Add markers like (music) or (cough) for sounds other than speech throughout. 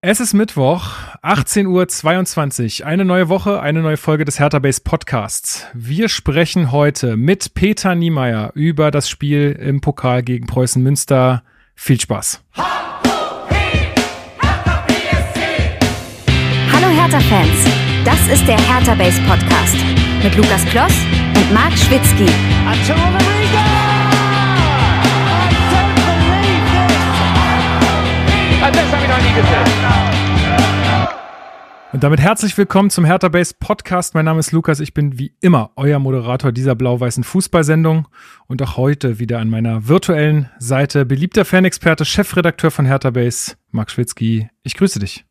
Es ist Mittwoch, 18.22 Uhr. Eine neue Woche, eine neue Folge des Hertha Base Podcasts. Wir sprechen heute mit Peter Niemeyer über das Spiel im Pokal gegen Preußen Münster. Viel Spaß. Hallo Hertha-Fans, das ist der Hertha Base Podcast mit Lukas Kloss und Marc Schwitzky. Das habe Und damit herzlich willkommen zum Hertha Base Podcast. Mein Name ist Lukas. Ich bin wie immer euer Moderator dieser blau-weißen Fußballsendung und auch heute wieder an meiner virtuellen Seite beliebter Fanexperte, Chefredakteur von Hertha Base, Marc Schwitzky. Ich grüße dich.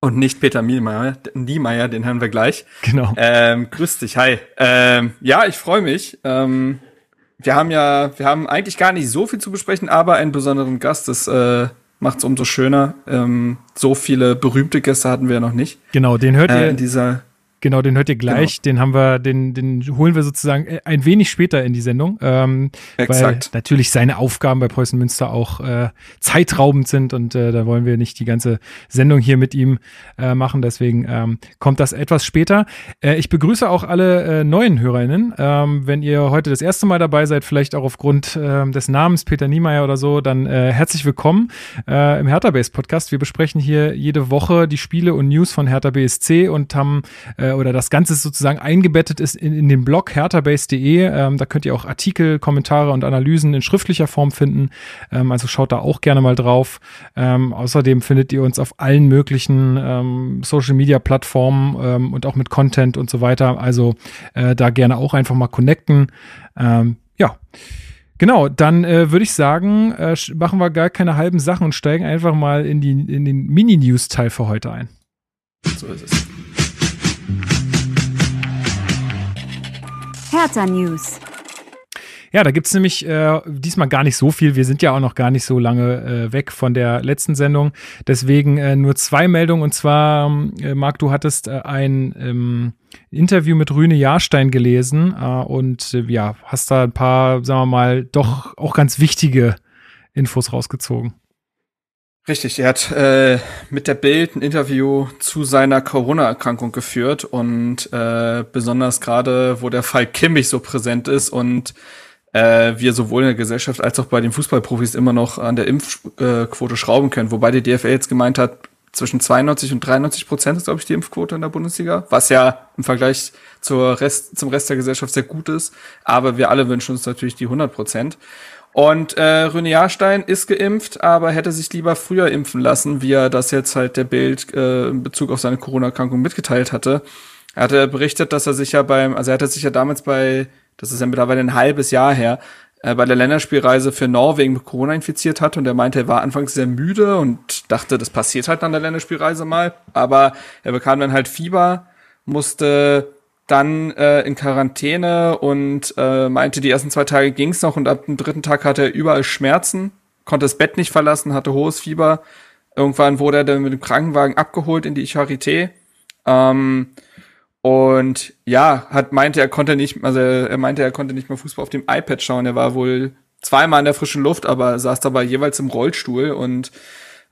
Und nicht Peter Niemeyer, Niemeyer, den hören wir gleich. Genau. Ähm, grüß dich, hi. Ähm, ja, ich freue mich. Ähm, wir haben ja, wir haben eigentlich gar nicht so viel zu besprechen, aber einen besonderen Gast. Das äh, macht es umso schöner. Ähm, so viele berühmte Gäste hatten wir ja noch nicht. Genau, den hört äh, ihr in dieser Genau, den hört ihr gleich. Genau. Den haben wir, den, den holen wir sozusagen äh, ein wenig später in die Sendung. Ähm, Exakt. Weil natürlich seine Aufgaben bei Preußen Münster auch äh, zeitraubend sind und äh, da wollen wir nicht die ganze Sendung hier mit ihm äh, machen. Deswegen ähm, kommt das etwas später. Äh, ich begrüße auch alle äh, neuen HörerInnen. Ähm, wenn ihr heute das erste Mal dabei seid, vielleicht auch aufgrund äh, des Namens Peter Niemeyer oder so, dann äh, herzlich willkommen äh, im Hertha Base Podcast. Wir besprechen hier jede Woche die Spiele und News von Hertha BSC und haben äh, äh, oder das Ganze sozusagen eingebettet ist in, in den Blog herterbase.de. Ähm, da könnt ihr auch Artikel, Kommentare und Analysen in schriftlicher Form finden. Ähm, also schaut da auch gerne mal drauf. Ähm, außerdem findet ihr uns auf allen möglichen ähm, Social Media Plattformen ähm, und auch mit Content und so weiter. Also äh, da gerne auch einfach mal connecten. Ähm, ja. Genau, dann äh, würde ich sagen, äh, machen wir gar keine halben Sachen und steigen einfach mal in, die, in den Mini-News-Teil für heute ein. So ist es. Hertha News. Ja, da gibt's nämlich äh, diesmal gar nicht so viel. Wir sind ja auch noch gar nicht so lange äh, weg von der letzten Sendung. Deswegen äh, nur zwei Meldungen. Und zwar, äh, Marc, du hattest äh, ein ähm, Interview mit Rüne Jahrstein gelesen äh, und äh, ja, hast da ein paar, sagen wir mal, doch auch ganz wichtige Infos rausgezogen. Richtig, er hat äh, mit der Bild ein Interview zu seiner Corona-Erkrankung geführt und äh, besonders gerade, wo der Fall Kimmich so präsent ist und äh, wir sowohl in der Gesellschaft als auch bei den Fußballprofis immer noch an der Impfquote schrauben können, wobei die DFL jetzt gemeint hat, zwischen 92 und 93 Prozent ist, glaube ich, die Impfquote in der Bundesliga, was ja im Vergleich zur Rest, zum Rest der Gesellschaft sehr gut ist. Aber wir alle wünschen uns natürlich die 100 Prozent. Und äh, René Jahrstein ist geimpft, aber hätte sich lieber früher impfen lassen, wie er das jetzt halt der Bild äh, in Bezug auf seine Corona-Erkrankung mitgeteilt hatte. Er hatte berichtet, dass er sich ja beim, also er hatte sich ja damals bei, das ist ja mittlerweile ein halbes Jahr her, äh, bei der Länderspielreise für Norwegen mit Corona infiziert hat und er meinte, er war anfangs sehr müde und dachte, das passiert halt an der Länderspielreise mal, aber er bekam dann halt Fieber, musste dann äh, in Quarantäne und äh, meinte, die ersten zwei Tage ging's noch und ab dem dritten Tag hatte er überall Schmerzen, konnte das Bett nicht verlassen, hatte hohes Fieber. Irgendwann wurde er dann mit dem Krankenwagen abgeholt in die Charité. Ähm, und ja, hat meinte, er konnte nicht, also er meinte, er konnte nicht mehr Fußball auf dem iPad schauen. Er war wohl zweimal in der frischen Luft, aber saß dabei jeweils im Rollstuhl und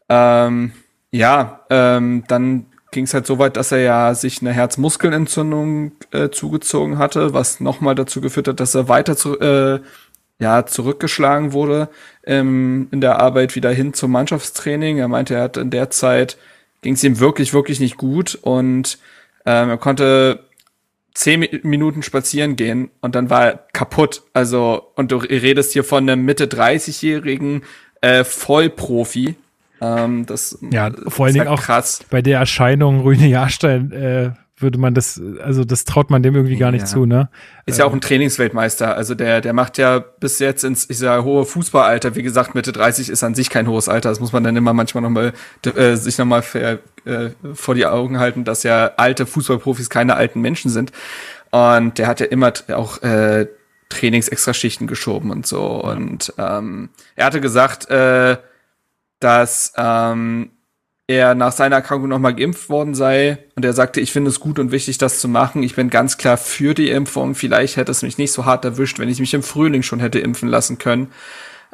ähm, ja, ähm, dann ging es halt so weit, dass er ja sich eine Herzmuskelentzündung äh, zugezogen hatte, was nochmal dazu geführt hat, dass er weiter zu, äh, ja, zurückgeschlagen wurde ähm, in der Arbeit wieder hin zum Mannschaftstraining. Er meinte, er hat in der Zeit ging es ihm wirklich, wirklich nicht gut und ähm, er konnte zehn Minuten spazieren gehen und dann war er kaputt. Also, und du redest hier von einem Mitte 30-jährigen äh, Vollprofi, ähm, das ja, vor allen Dingen auch krass. bei der Erscheinung Rüne Jahrstein äh, würde man das, also das traut man dem irgendwie gar nicht ja. zu, ne? Ist ja auch ein Trainingsweltmeister. Also der, der macht ja bis jetzt ins, ich sag, hohe Fußballalter. Wie gesagt, Mitte 30 ist an sich kein hohes Alter. Das muss man dann immer manchmal nochmal, äh, sich nochmal äh, vor die Augen halten, dass ja alte Fußballprofis keine alten Menschen sind. Und der hat ja immer auch, äh, Trainingsextraschichten geschoben und so. Und ähm, er hatte gesagt, äh, dass ähm, er nach seiner Erkrankung nochmal geimpft worden sei. Und er sagte, ich finde es gut und wichtig, das zu machen. Ich bin ganz klar für die Impfung. Vielleicht hätte es mich nicht so hart erwischt, wenn ich mich im Frühling schon hätte impfen lassen können.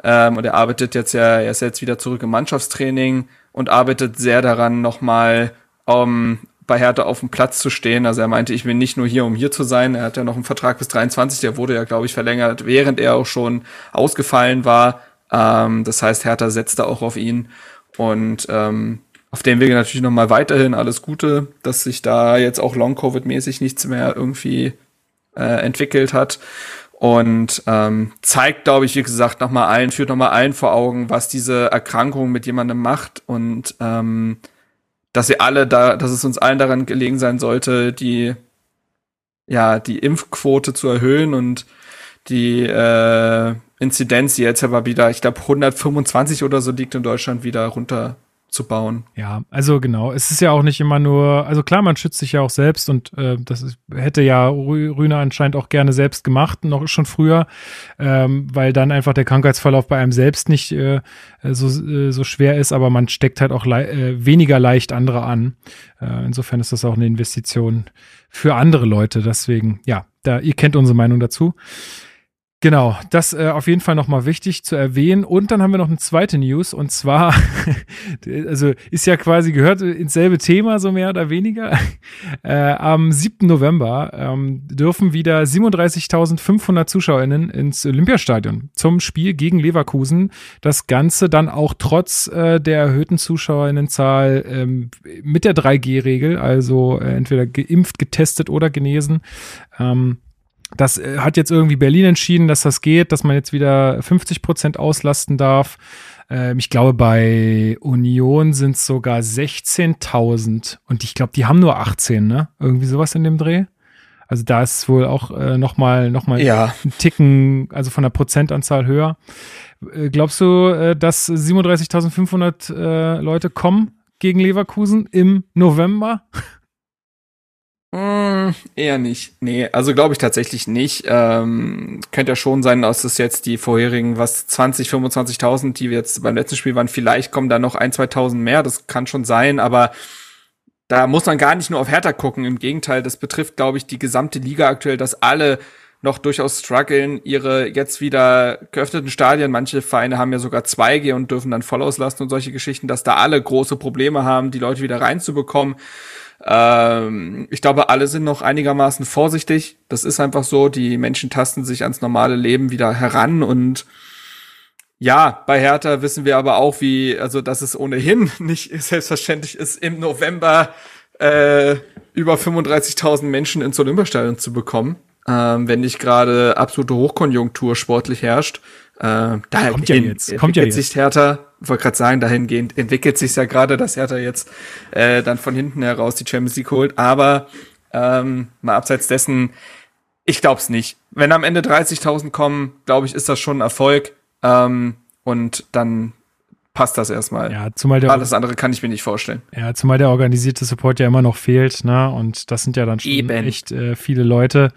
Ähm, und er arbeitet jetzt ja, er ist jetzt wieder zurück im Mannschaftstraining und arbeitet sehr daran, nochmal um, bei Hertha auf dem Platz zu stehen. Also er meinte, ich bin nicht nur hier, um hier zu sein. Er hat ja noch einen Vertrag bis 23, der wurde ja, glaube ich, verlängert, während er auch schon ausgefallen war. Ähm, das heißt, Hertha setzte auch auf ihn. Und ähm, auf dem Wege natürlich nochmal weiterhin alles Gute, dass sich da jetzt auch Long-Covid-mäßig nichts mehr irgendwie äh, entwickelt hat. Und ähm, zeigt, glaube ich, wie gesagt, nochmal allen, führt nochmal allen vor Augen, was diese Erkrankung mit jemandem macht und ähm, dass wir alle da, dass es uns allen daran gelegen sein sollte, die ja die Impfquote zu erhöhen und die äh, Inzidenz, jetzt aber wieder, ich glaube 125 oder so liegt in Deutschland wieder runter zu bauen. Ja, also genau. Es ist ja auch nicht immer nur, also klar, man schützt sich ja auch selbst und äh, das ist, hätte ja Rühner anscheinend auch gerne selbst gemacht, noch schon früher, ähm, weil dann einfach der Krankheitsverlauf bei einem selbst nicht äh, so, äh, so schwer ist, aber man steckt halt auch le äh, weniger leicht andere an. Äh, insofern ist das auch eine Investition für andere Leute. Deswegen, ja, da, ihr kennt unsere Meinung dazu. Genau, das äh, auf jeden Fall nochmal wichtig zu erwähnen. Und dann haben wir noch eine zweite News und zwar, (laughs) also ist ja quasi gehört ins selbe Thema, so mehr oder weniger. (laughs) Äh, am 7. November ähm, dürfen wieder 37.500 ZuschauerInnen ins Olympiastadion zum Spiel gegen Leverkusen. Das Ganze dann auch trotz äh, der erhöhten ZuschauerInnenzahl ähm, mit der 3G-Regel, also äh, entweder geimpft, getestet oder genesen. Ähm, das äh, hat jetzt irgendwie Berlin entschieden, dass das geht, dass man jetzt wieder 50 Prozent auslasten darf. Ähm, ich glaube, bei Union sind es sogar 16.000 und ich glaube, die haben nur 18, ne? Irgendwie sowas in dem Dreh. Also da ist wohl auch äh, noch mal, noch mal ja. ein Ticken, also von der Prozentanzahl höher. Äh, glaubst du, äh, dass 37.500 äh, Leute kommen gegen Leverkusen im November? (laughs) Hm, eher nicht. Nee, also glaube ich tatsächlich nicht. Ähm, könnte ja schon sein, dass es jetzt die vorherigen, was 20, 25.000, die wir jetzt beim letzten Spiel waren, vielleicht kommen da noch ein, 2.000 mehr. Das kann schon sein, aber da muss man gar nicht nur auf Hertha gucken. Im Gegenteil, das betrifft, glaube ich, die gesamte Liga aktuell, dass alle noch durchaus strugglen, ihre jetzt wieder geöffneten Stadien. Manche Vereine haben ja sogar 2G und dürfen dann voll auslasten und solche Geschichten, dass da alle große Probleme haben, die Leute wieder reinzubekommen. Ähm, ich glaube, alle sind noch einigermaßen vorsichtig. Das ist einfach so. Die Menschen tasten sich ans normale Leben wieder heran und ja, bei Hertha wissen wir aber auch, wie, also dass es ohnehin (laughs) nicht selbstverständlich ist, im November äh, über 35.000 Menschen ins Olympiastadion zu bekommen, ähm, wenn nicht gerade absolute Hochkonjunktur sportlich herrscht. Äh, daher kommt ja jetzt. Kommt ja jetzt. sich Hertha, wollte gerade sagen, dahingehend entwickelt sich ja gerade, dass Hertha jetzt äh, dann von hinten heraus die Champions League holt. Aber ähm, mal abseits dessen, ich glaube es nicht. Wenn am Ende 30.000 kommen, glaube ich, ist das schon ein Erfolg. Ähm, und dann passt das erstmal. Ja, zumal der alles andere kann ich mir nicht vorstellen. Ja, zumal der organisierte Support ja immer noch fehlt, ne? Und das sind ja dann schon Eben. echt äh, viele Leute.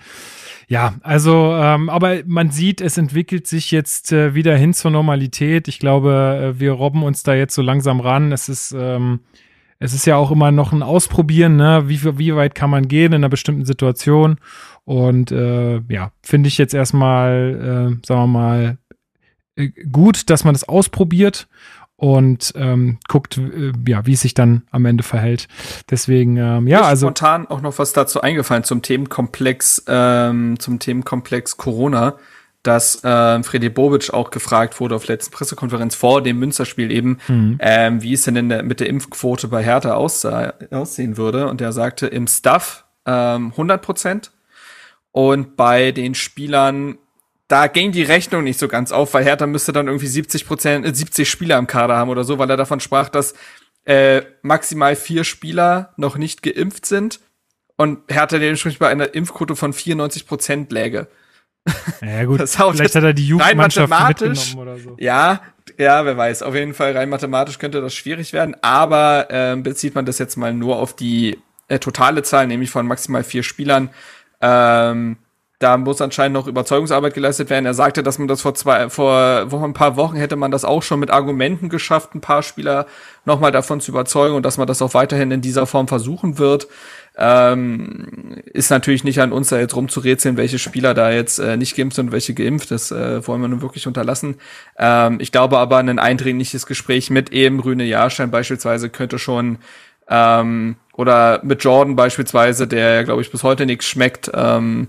Ja, also, ähm, aber man sieht, es entwickelt sich jetzt äh, wieder hin zur Normalität. Ich glaube, äh, wir robben uns da jetzt so langsam ran. Es ist, ähm, es ist ja auch immer noch ein Ausprobieren, ne? Wie, wie weit kann man gehen in einer bestimmten Situation? Und äh, ja, finde ich jetzt erstmal, äh, sagen wir mal, äh, gut, dass man das ausprobiert und ähm, guckt, äh, ja, wie es sich dann am Ende verhält. Deswegen, ähm, ja, also spontan auch noch was dazu eingefallen zum Themenkomplex, ähm, zum Themenkomplex Corona, dass äh, Freddy Bobic auch gefragt wurde auf letzten Pressekonferenz vor dem Münsterspiel eben, mhm. ähm, wie es denn der, mit der Impfquote bei Hertha aussah, aussehen würde. Und er sagte im Staff ähm, 100 Prozent und bei den Spielern da ging die Rechnung nicht so ganz auf, weil Hertha müsste dann irgendwie 70 Prozent, äh, 70 Spieler im Kader haben oder so, weil er davon sprach, dass äh, maximal vier Spieler noch nicht geimpft sind und Hertha dementsprechend bei einer Impfquote von 94 Prozent läge. Ja gut, (laughs) das vielleicht hat er die Jugendmannschaft mitgenommen oder so. Ja, ja, wer weiß. Auf jeden Fall rein mathematisch könnte das schwierig werden, aber äh, bezieht man das jetzt mal nur auf die äh, totale Zahl, nämlich von maximal vier Spielern, ähm, da muss anscheinend noch Überzeugungsarbeit geleistet werden. Er sagte, dass man das vor zwei, vor, vor ein paar Wochen hätte man das auch schon mit Argumenten geschafft, ein paar Spieler nochmal davon zu überzeugen und dass man das auch weiterhin in dieser Form versuchen wird. Ähm, ist natürlich nicht an uns, da jetzt rumzurätseln, welche Spieler da jetzt äh, nicht geimpft sind und welche geimpft. Das äh, wollen wir nun wirklich unterlassen. Ähm, ich glaube aber, ein eindringliches Gespräch mit eben Rüne Jahrstein beispielsweise könnte schon ähm, oder mit Jordan beispielsweise, der, glaube ich, bis heute nichts schmeckt, ähm,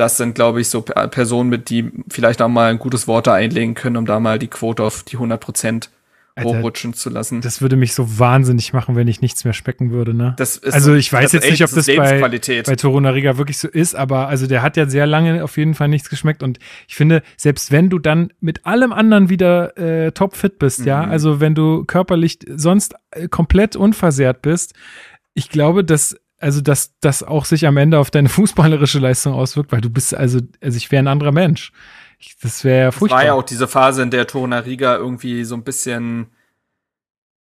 das sind, glaube ich, so Personen, mit die vielleicht auch mal ein gutes Wort da einlegen können, um da mal die Quote auf die 100 Prozent hochrutschen zu lassen. Das würde mich so wahnsinnig machen, wenn ich nichts mehr schmecken würde, ne? also ich weiß jetzt nicht, ob das bei, bei Torunariga wirklich so ist, aber also der hat ja sehr lange auf jeden Fall nichts geschmeckt und ich finde, selbst wenn du dann mit allem anderen wieder äh, topfit bist, mhm. ja, also wenn du körperlich sonst äh, komplett unversehrt bist, ich glaube, dass also dass das auch sich am Ende auf deine (laughs) fußballerische Leistung auswirkt, weil du bist also, also ich wäre ein anderer Mensch. Ich, das wäre ja furchtbar. Das war ja auch diese Phase, in der Torunariga irgendwie so ein bisschen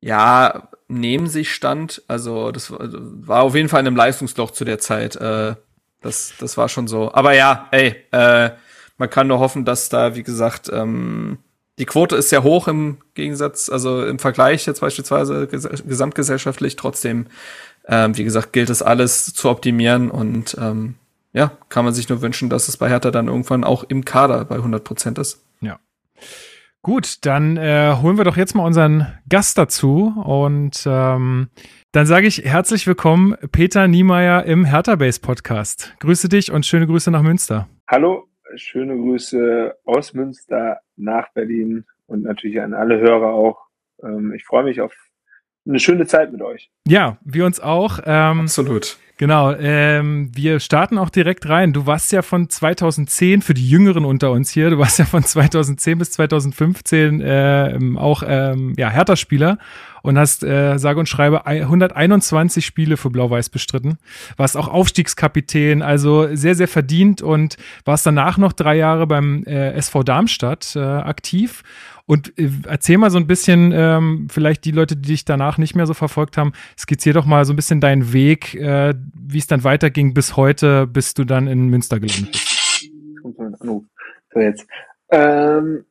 ja neben sich stand. Also das war auf jeden Fall in einem Leistungsloch zu der Zeit. Äh, das, das war schon so. Aber ja, ey, äh, man kann nur hoffen, dass da, wie gesagt, ähm, die Quote ist sehr hoch im Gegensatz, also im Vergleich jetzt beispielsweise gesamtgesellschaftlich. Trotzdem ähm, wie gesagt, gilt es alles zu optimieren und ähm, ja, kann man sich nur wünschen, dass es bei Hertha dann irgendwann auch im Kader bei 100 Prozent ist. Ja. Gut, dann äh, holen wir doch jetzt mal unseren Gast dazu und ähm, dann sage ich herzlich willkommen, Peter Niemeyer im Hertha Base Podcast. Grüße dich und schöne Grüße nach Münster. Hallo, schöne Grüße aus Münster nach Berlin und natürlich an alle Hörer auch. Ähm, ich freue mich auf eine schöne Zeit mit euch. Ja, wir uns auch. Ähm, Absolut. Genau, ähm, wir starten auch direkt rein. Du warst ja von 2010, für die Jüngeren unter uns hier, du warst ja von 2010 bis 2015 äh, auch ähm, ja, Hertha-Spieler und hast, äh, sage und schreibe, 121 Spiele für Blau-Weiß bestritten. Warst auch Aufstiegskapitän, also sehr, sehr verdient und warst danach noch drei Jahre beim äh, SV Darmstadt äh, aktiv und äh, erzähl mal so ein bisschen, ähm, vielleicht die Leute, die dich danach nicht mehr so verfolgt haben, skizzier doch mal so ein bisschen deinen Weg, äh, wie es dann weiterging bis heute, bis du dann in Münster gelandet bist. So jetzt. Ähm,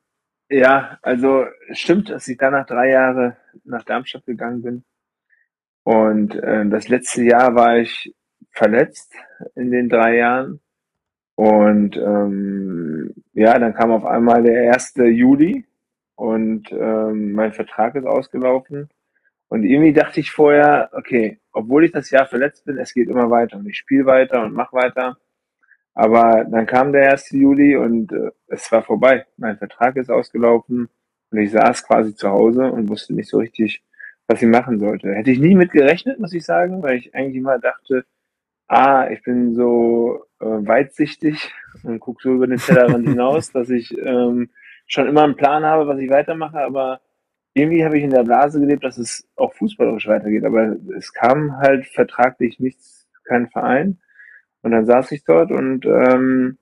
ja, also stimmt, dass ich danach drei Jahre nach Darmstadt gegangen bin. Und äh, das letzte Jahr war ich verletzt in den drei Jahren. Und ähm, ja, dann kam auf einmal der 1. Juli und ähm, mein Vertrag ist ausgelaufen. Und irgendwie dachte ich vorher, okay, obwohl ich das Jahr verletzt bin, es geht immer weiter und ich spiele weiter und mache weiter. Aber dann kam der 1. Juli und äh, es war vorbei. Mein Vertrag ist ausgelaufen und ich saß quasi zu Hause und wusste nicht so richtig, was ich machen sollte. Hätte ich nie mit gerechnet, muss ich sagen, weil ich eigentlich immer dachte, ah, ich bin so äh, weitsichtig und gucke so über den Tellerrand (laughs) hinaus, dass ich ähm, schon immer einen Plan habe, was ich weitermache, aber irgendwie habe ich in der Blase gelebt, dass es auch fußballerisch weitergeht. Aber es kam halt vertraglich nichts, kein Verein. Und dann saß ich dort und ähm,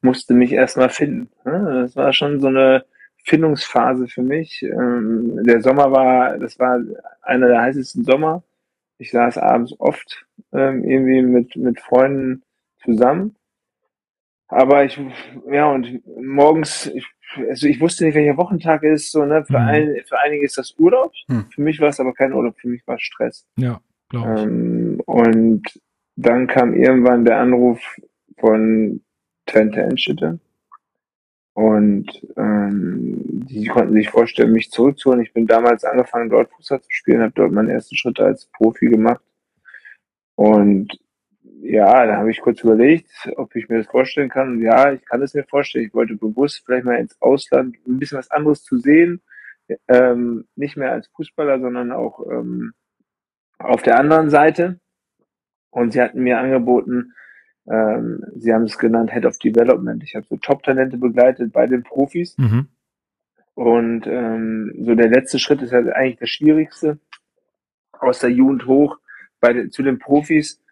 musste mich erstmal finden. Das war schon so eine Findungsphase für mich. Ähm, der Sommer war, das war einer der heißesten Sommer. Ich saß abends oft ähm, irgendwie mit, mit Freunden zusammen. Aber ich, ja, und morgens, ich also ich wusste nicht, welcher Wochentag ist, so, ne? Für, mhm. ein, für einige ist das Urlaub. Mhm. Für mich war es aber kein Urlaub, für mich war es Stress. Ja, glaube ich. Ähm, und dann kam irgendwann der Anruf von Twente Enschede. Und ähm, die konnten sich vorstellen, mich zurückzuholen. Ich bin damals angefangen, dort Fußball zu spielen, habe dort meine ersten Schritte als Profi gemacht. Und ja, da habe ich kurz überlegt, ob ich mir das vorstellen kann. Und ja, ich kann es mir vorstellen. Ich wollte bewusst vielleicht mal ins Ausland ein bisschen was anderes zu sehen. Ähm, nicht mehr als Fußballer, sondern auch ähm, auf der anderen Seite. Und sie hatten mir angeboten, ähm, sie haben es genannt Head of Development. Ich habe so Top-Talente begleitet bei den Profis. Mhm. Und ähm, so der letzte Schritt ist halt eigentlich das Schwierigste. Aus der Jugend hoch bei, zu den Profis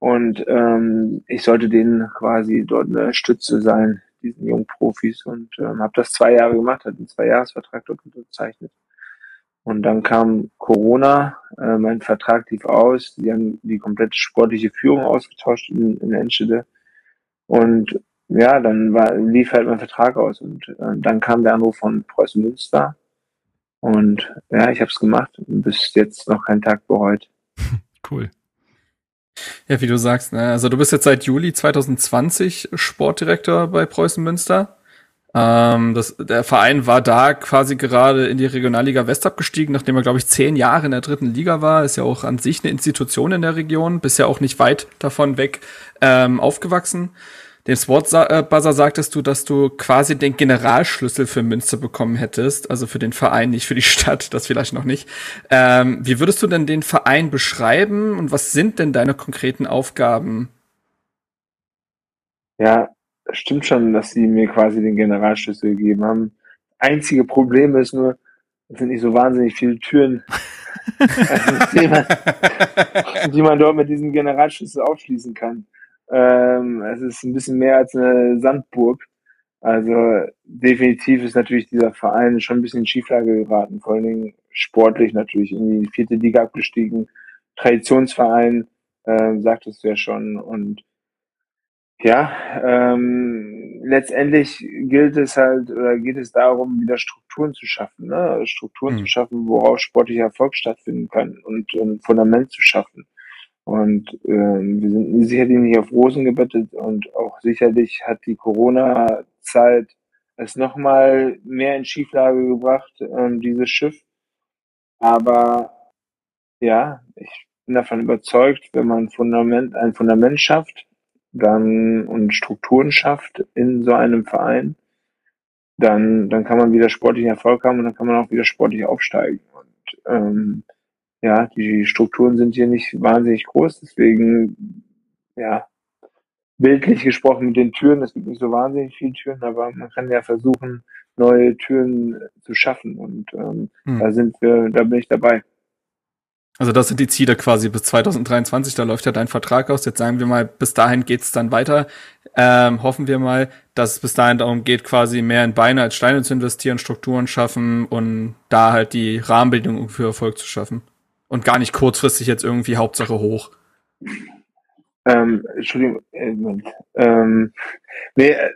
und ähm, ich sollte denen quasi dort eine Stütze sein, diesen jungen Profis. Und ähm, habe das zwei Jahre gemacht, hatte einen Zweijahresvertrag dort unterzeichnet. Und dann kam Corona, äh, mein Vertrag lief aus, die haben die komplette sportliche Führung ausgetauscht in, in Enschede. Und ja, dann war, lief halt mein Vertrag aus und äh, dann kam der Anruf von Preußen Münster und ja, ich habe es gemacht und bis jetzt noch keinen Tag bereut. (laughs) Cool. Ja, wie du sagst, ne? also du bist jetzt seit Juli 2020 Sportdirektor bei Preußen Münster. Ähm, das, der Verein war da quasi gerade in die Regionalliga West abgestiegen, nachdem er, glaube ich, zehn Jahre in der dritten Liga war. Ist ja auch an sich eine Institution in der Region, bisher auch nicht weit davon weg ähm, aufgewachsen. Dem Sportbuzzer sagtest du, dass du quasi den Generalschlüssel für Münster bekommen hättest, also für den Verein, nicht für die Stadt, das vielleicht noch nicht. Ähm, wie würdest du denn den Verein beschreiben und was sind denn deine konkreten Aufgaben? Ja, stimmt schon, dass sie mir quasi den Generalschlüssel gegeben haben. Einzige Problem ist nur, es sind nicht so wahnsinnig viele Türen, (laughs) also, die, man, die man dort mit diesem Generalschlüssel aufschließen kann. Ähm, es ist ein bisschen mehr als eine Sandburg. Also definitiv ist natürlich dieser Verein schon ein bisschen in Schieflage geraten, vor allen Dingen sportlich natürlich in die vierte Liga abgestiegen. Traditionsverein, ähm, sagtest du ja schon. Und ja, ähm, letztendlich gilt es halt oder geht es darum, wieder Strukturen zu schaffen, ne? Strukturen mhm. zu schaffen, worauf sportlicher Erfolg stattfinden kann und ein Fundament zu schaffen. Und ähm, wir sind sicherlich nicht auf Rosen gebettet und auch sicherlich hat die Corona-Zeit es nochmal mehr in Schieflage gebracht, ähm, dieses Schiff. Aber ja, ich bin davon überzeugt, wenn man Fundament, ein Fundament schafft, dann und Strukturen schafft in so einem Verein, dann, dann kann man wieder sportlichen Erfolg haben und dann kann man auch wieder sportlich aufsteigen. Und ähm, ja, die Strukturen sind hier nicht wahnsinnig groß, deswegen, ja, bildlich gesprochen mit den Türen, es gibt nicht so wahnsinnig viele Türen, aber man kann ja versuchen, neue Türen zu schaffen und ähm, hm. da sind wir, da bin ich dabei. Also das sind die Ziele quasi bis 2023, da läuft ja dein Vertrag aus. Jetzt sagen wir mal, bis dahin geht's dann weiter. Ähm, hoffen wir mal, dass es bis dahin darum geht, quasi mehr in Beine als Steine zu investieren, Strukturen schaffen und da halt die Rahmenbedingungen für Erfolg zu schaffen. Und gar nicht kurzfristig jetzt irgendwie Hauptsache hoch. Ähm, Entschuldigung, äh, ähm, nee, äh,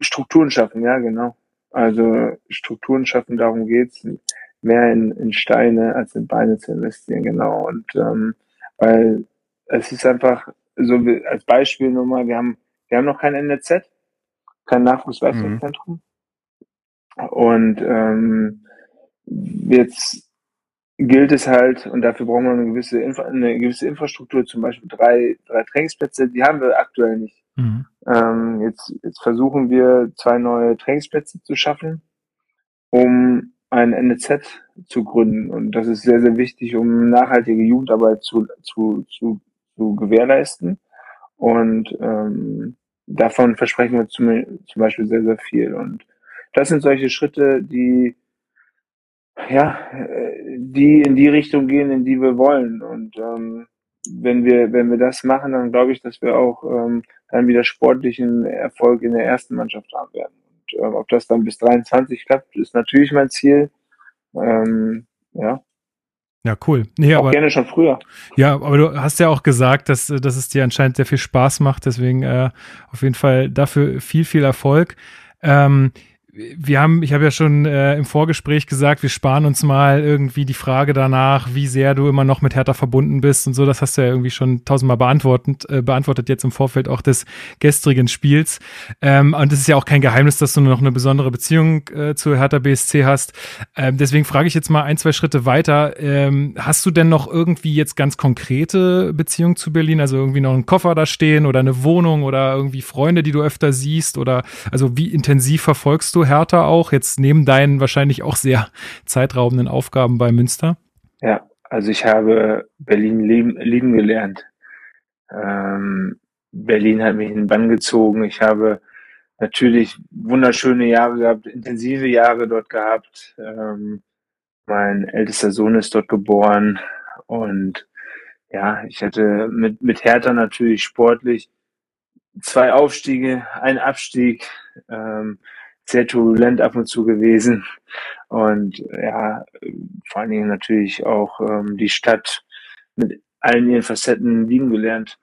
Strukturen schaffen, ja, genau. Also Strukturen schaffen, darum geht's mehr in, in Steine als in Beine zu investieren, genau. Und ähm, weil es ist einfach so wie, als Beispiel nur mal, wir haben, wir haben noch kein NZ, kein Nachwuchsleistungszentrum. Mhm. Und ähm, jetzt gilt es halt, und dafür brauchen wir eine gewisse, Infra eine gewisse Infrastruktur, zum Beispiel drei, drei Trainingsplätze, die haben wir aktuell nicht. Mhm. Ähm, jetzt, jetzt versuchen wir zwei neue Trainingsplätze zu schaffen, um ein NZ zu gründen. Und das ist sehr, sehr wichtig, um nachhaltige Jugendarbeit zu, zu, zu, zu gewährleisten. Und ähm, davon versprechen wir zum, zum Beispiel sehr, sehr viel. Und das sind solche Schritte, die ja, die in die Richtung gehen, in die wir wollen. Und ähm, wenn wir, wenn wir das machen, dann glaube ich, dass wir auch ähm, dann wieder sportlichen Erfolg in der ersten Mannschaft haben werden. Und äh, ob das dann bis 23 klappt, ist natürlich mein Ziel. Ähm, ja. Ja, cool. Nee, auch aber, gerne schon früher. Ja, aber du hast ja auch gesagt, dass, dass es dir anscheinend sehr viel Spaß macht. Deswegen äh, auf jeden Fall dafür viel, viel Erfolg. Ähm, wir haben, ich habe ja schon äh, im Vorgespräch gesagt, wir sparen uns mal irgendwie die Frage danach, wie sehr du immer noch mit Hertha verbunden bist und so. Das hast du ja irgendwie schon tausendmal beantwortet, äh, beantwortet jetzt im Vorfeld auch des gestrigen Spiels. Ähm, und es ist ja auch kein Geheimnis, dass du noch eine besondere Beziehung äh, zu Hertha BSC hast. Ähm, deswegen frage ich jetzt mal ein, zwei Schritte weiter. Ähm, hast du denn noch irgendwie jetzt ganz konkrete Beziehungen zu Berlin? Also irgendwie noch einen Koffer da stehen oder eine Wohnung oder irgendwie Freunde, die du öfter siehst? Oder also wie intensiv verfolgst du Hertha auch, jetzt neben deinen wahrscheinlich auch sehr zeitraubenden Aufgaben bei Münster? Ja, also ich habe Berlin lieben, lieben gelernt. Ähm, Berlin hat mich in den Bann gezogen. Ich habe natürlich wunderschöne Jahre gehabt, intensive Jahre dort gehabt. Ähm, mein ältester Sohn ist dort geboren und ja, ich hatte mit, mit Hertha natürlich sportlich zwei Aufstiege, ein Abstieg. Ähm, sehr turbulent ab und zu gewesen. Und ja, vor allen Dingen natürlich auch ähm, die Stadt mit allen ihren Facetten lieben gelernt.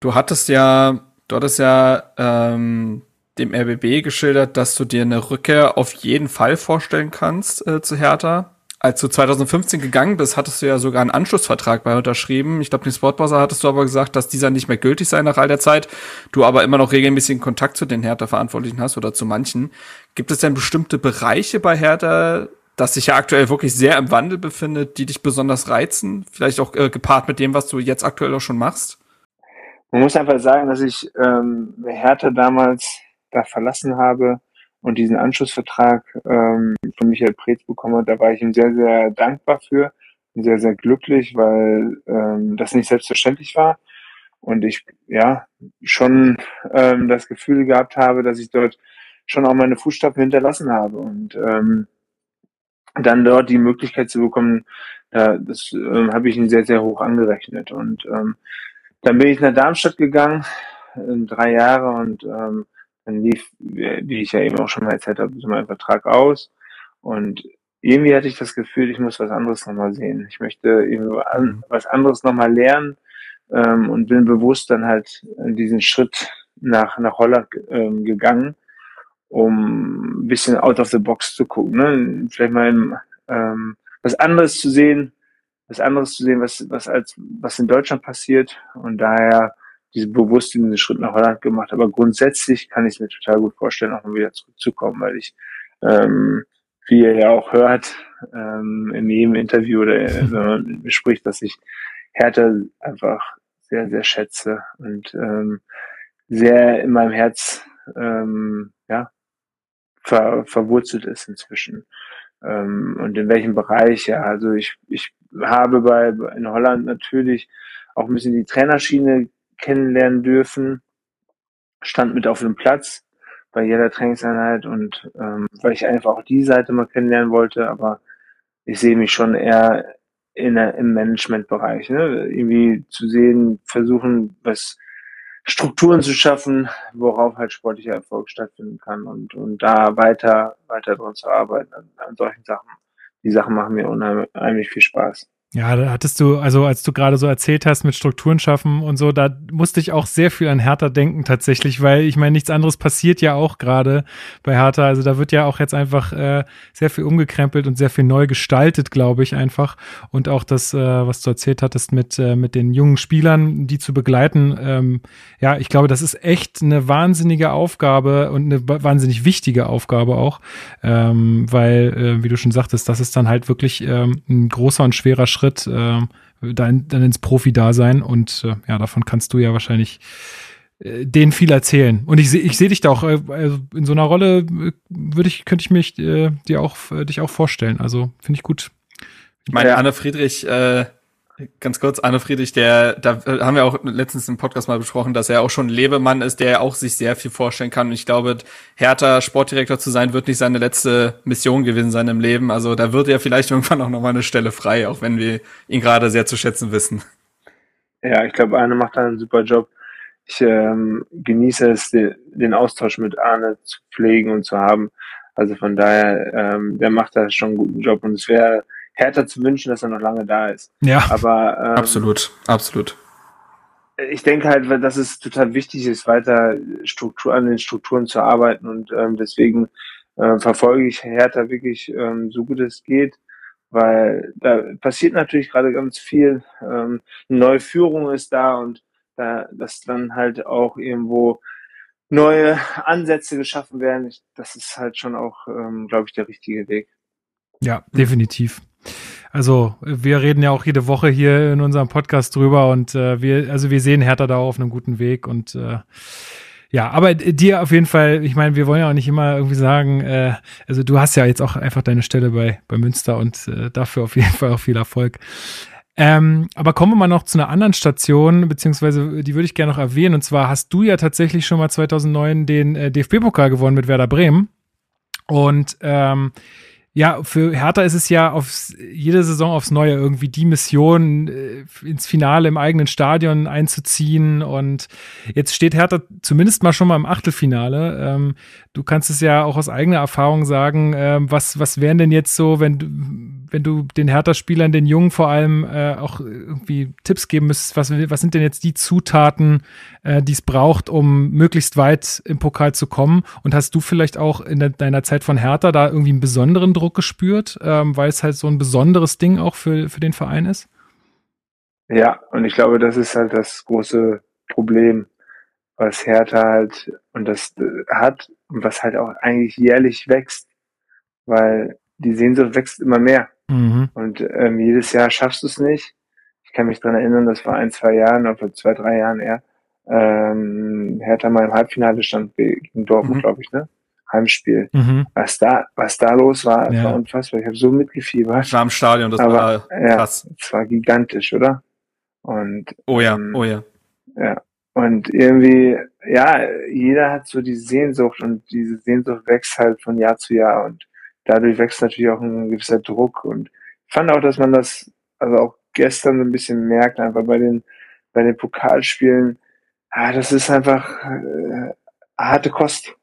Du hattest ja Du hattest ja ähm, dem RBB geschildert, dass du dir eine Rückkehr auf jeden Fall vorstellen kannst äh, zu Hertha. Als du 2015 gegangen bist, hattest du ja sogar einen Anschlussvertrag bei unterschrieben. Ich glaube, den Sportbuzzer hattest du aber gesagt, dass dieser nicht mehr gültig sei nach all der Zeit. Du aber immer noch regelmäßigen Kontakt zu den Hertha-Verantwortlichen hast oder zu manchen. Gibt es denn bestimmte Bereiche bei Hertha, das sich ja aktuell wirklich sehr im Wandel befindet, die dich besonders reizen? Vielleicht auch äh, gepaart mit dem, was du jetzt aktuell auch schon machst? Man muss einfach sagen, dass ich ähm, Hertha damals da verlassen habe und diesen Anschlussvertrag ähm, von Michael Preetz bekommen hat, da war ich ihm sehr, sehr dankbar für sehr, sehr glücklich, weil ähm, das nicht selbstverständlich war. Und ich ja schon ähm, das Gefühl gehabt habe, dass ich dort schon auch meine Fußstapfen hinterlassen habe und ähm, dann dort die Möglichkeit zu bekommen, da, das ähm, habe ich ihn sehr, sehr hoch angerechnet. Und ähm, dann bin ich nach Darmstadt gegangen, in drei Jahre und ähm, dann lief, wie ich ja eben auch schon mal erzählt habe, so mein Vertrag aus. Und irgendwie hatte ich das Gefühl, ich muss was anderes nochmal sehen. Ich möchte irgendwie mhm. was anderes nochmal lernen ähm, und bin bewusst dann halt diesen Schritt nach, nach Holland ähm, gegangen, um ein bisschen out of the box zu gucken. Ne? Vielleicht mal ähm, was anderes zu sehen, was anderes zu sehen, was, was als was in Deutschland passiert. Und daher diese bewusst diesen Schritt nach Holland gemacht. Aber grundsätzlich kann ich es mir total gut vorstellen, auch mal wieder zurückzukommen, weil ich, ähm, wie ihr ja auch hört, ähm, in jedem Interview oder wenn man mit mir spricht, dass ich Hertha einfach sehr, sehr schätze und ähm, sehr in meinem Herz ähm, ja, ver, verwurzelt ist inzwischen. Ähm, und in welchem Bereich, ja, also ich, ich habe bei in Holland natürlich auch ein bisschen die Trainerschiene kennenlernen dürfen. Stand mit auf dem Platz bei jeder Trainingseinheit und ähm, weil ich einfach auch die Seite mal kennenlernen wollte, aber ich sehe mich schon eher in der, im Managementbereich. Ne? Irgendwie zu sehen, versuchen, was Strukturen zu schaffen, worauf halt sportlicher Erfolg stattfinden kann und, und da weiter, weiter dran zu arbeiten an, an solchen Sachen. Die Sachen machen mir unheimlich viel Spaß. Ja, da hattest du, also als du gerade so erzählt hast mit Strukturen schaffen und so, da musste ich auch sehr viel an Hertha denken tatsächlich, weil ich meine, nichts anderes passiert ja auch gerade bei Hertha. Also da wird ja auch jetzt einfach äh, sehr viel umgekrempelt und sehr viel neu gestaltet, glaube ich einfach. Und auch das, äh, was du erzählt hattest mit, äh, mit den jungen Spielern, die zu begleiten, ähm, ja, ich glaube, das ist echt eine wahnsinnige Aufgabe und eine wahnsinnig wichtige Aufgabe auch, ähm, weil, äh, wie du schon sagtest, das ist dann halt wirklich ähm, ein großer und schwerer Schritt Schritt äh, dann, dann ins Profi-Dasein und äh, ja, davon kannst du ja wahrscheinlich äh, denen viel erzählen. Und ich sehe ich seh dich da auch, äh, also in so einer Rolle äh, würde ich, könnte ich mich äh, dir auch, dich auch vorstellen. Also finde ich gut. Ich meine, Anne Friedrich äh, Ganz kurz, Arne Friedrich, der, da haben wir auch letztens im Podcast mal besprochen, dass er auch schon Lebemann ist, der auch sich sehr viel vorstellen kann. Und ich glaube, Hertha Sportdirektor zu sein, wird nicht seine letzte Mission gewesen sein im Leben. Also da wird er vielleicht (laughs) irgendwann auch nochmal eine Stelle frei, auch wenn wir ihn gerade sehr zu schätzen wissen. Ja, ich glaube, Arne macht da einen super Job. Ich ähm, genieße es, den Austausch mit Arne zu pflegen und zu haben. Also von daher, ähm, der macht da schon einen guten Job. Und es wäre härter zu wünschen, dass er noch lange da ist. Ja. Aber ähm, absolut, absolut. Ich denke halt, dass es total wichtig ist, weiter Struktur an den Strukturen zu arbeiten und ähm, deswegen äh, verfolge ich Hertha wirklich ähm, so gut es geht, weil da passiert natürlich gerade ganz viel. Ähm, eine neue Führung ist da und da, dass dann halt auch irgendwo neue Ansätze geschaffen werden. Ich, das ist halt schon auch, ähm, glaube ich, der richtige Weg. Ja, definitiv. Also wir reden ja auch jede Woche hier in unserem Podcast drüber und äh, wir, also wir sehen Hertha da auf einem guten Weg und äh, ja, aber dir auf jeden Fall, ich meine, wir wollen ja auch nicht immer irgendwie sagen, äh, also du hast ja jetzt auch einfach deine Stelle bei, bei Münster und äh, dafür auf jeden Fall auch viel Erfolg. Ähm, aber kommen wir mal noch zu einer anderen Station, beziehungsweise die würde ich gerne noch erwähnen. Und zwar hast du ja tatsächlich schon mal 2009 den äh, DFB-Pokal gewonnen mit Werder Bremen. Und ähm, ja, für Hertha ist es ja aufs, jede Saison aufs Neue irgendwie die Mission, äh, ins Finale im eigenen Stadion einzuziehen. Und jetzt steht Hertha zumindest mal schon mal im Achtelfinale. Ähm, du kannst es ja auch aus eigener Erfahrung sagen, ähm, was, was wären denn jetzt so, wenn, wenn du den Hertha-Spielern, den Jungen vor allem äh, auch irgendwie Tipps geben müsstest, was, was sind denn jetzt die Zutaten, äh, die es braucht, um möglichst weit im Pokal zu kommen? Und hast du vielleicht auch in de deiner Zeit von Hertha da irgendwie einen besonderen Druck gespürt, ähm, weil es halt so ein besonderes Ding auch für, für den Verein ist? Ja, und ich glaube, das ist halt das große Problem, was Hertha halt und das äh, hat und was halt auch eigentlich jährlich wächst, weil die Sehnsucht wächst immer mehr. Mhm. Und ähm, jedes Jahr schaffst du es nicht. Ich kann mich dran erinnern, das war ein, zwei Jahren oder zwei, drei Jahren eher. Ähm, Hertha mal im Halbfinale stand gegen Dortmund, mhm. glaube ich, ne? Heimspiel. Mhm. Was da, was da los war, ja. war unfassbar. Ich habe so mitgefiebert. War im Stadion, das Aber, war krass. Ja, es war gigantisch, oder? Und oh ja, ähm, oh ja. Ja. Und irgendwie, ja, jeder hat so die Sehnsucht und diese Sehnsucht wächst halt von Jahr zu Jahr und dadurch wächst natürlich auch ein gewisser Druck. Und ich fand auch, dass man das, also auch gestern so ein bisschen merkt, einfach bei den, bei den Pokalspielen, ah, das ist einfach äh, harte Kost.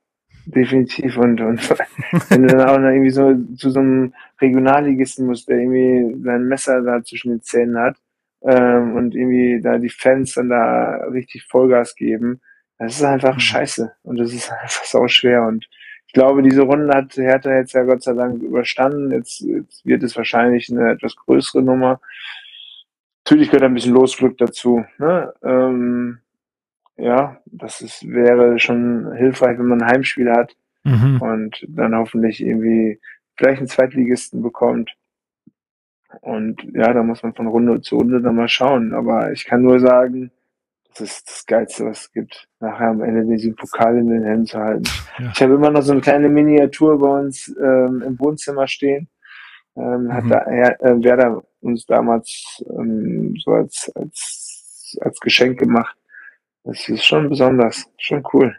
Definitiv. Und, und (laughs) wenn du dann auch noch irgendwie so zu so einem Regionalligisten musst, der irgendwie sein Messer da zwischen den Zähnen hat, ähm, und irgendwie da die Fans dann da richtig Vollgas geben, das ist einfach mhm. scheiße. Und das ist (laughs) einfach so schwer. Und ich glaube, diese Runde hat Hertha jetzt ja Gott sei Dank überstanden. Jetzt, jetzt wird es wahrscheinlich eine etwas größere Nummer. Natürlich gehört ein bisschen Losglück dazu. Ne? Ähm, ja, das ist, wäre schon hilfreich, wenn man ein Heimspiel hat mhm. und dann hoffentlich irgendwie vielleicht einen Zweitligisten bekommt. Und ja, da muss man von Runde zu Runde dann mal schauen. Aber ich kann nur sagen, das ist das Geilste, was es gibt. Nachher am Ende diesen Pokal in den Händen zu halten. Ja. Ich habe immer noch so eine kleine Miniatur bei uns ähm, im Wohnzimmer stehen. Ähm, mhm. Hat da, äh, Werder uns damals ähm, so als, als, als Geschenk gemacht. Das ist schon besonders, schon cool.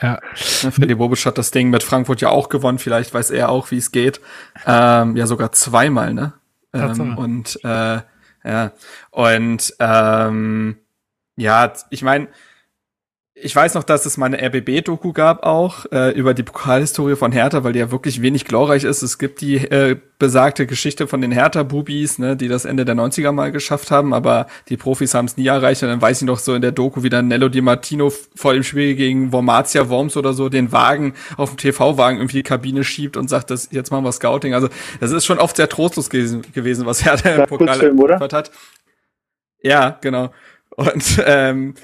Ja. Freddy Bobisch hat das Ding mit Frankfurt ja auch gewonnen. Vielleicht weiß er auch, wie es geht. Ähm, ja, sogar zweimal, ne? Ähm, und äh, ja, und ähm, ja, ich meine, ich weiß noch, dass es mal eine RBB-Doku gab auch äh, über die Pokalhistorie von Hertha, weil die ja wirklich wenig glorreich ist. Es gibt die äh, besagte Geschichte von den Hertha-Bubis, ne, die das Ende der 90er mal geschafft haben, aber die Profis haben es nie erreicht. Und dann weiß ich noch so in der Doku, wie dann Nello Di Martino vor dem Spiel gegen Wormatia Worms oder so den Wagen auf dem TV-Wagen irgendwie die Kabine schiebt und sagt, das, jetzt machen wir Scouting. Also das ist schon oft sehr trostlos gewesen, gewesen was Hertha im Pokal hat. Ja, genau. Und ähm,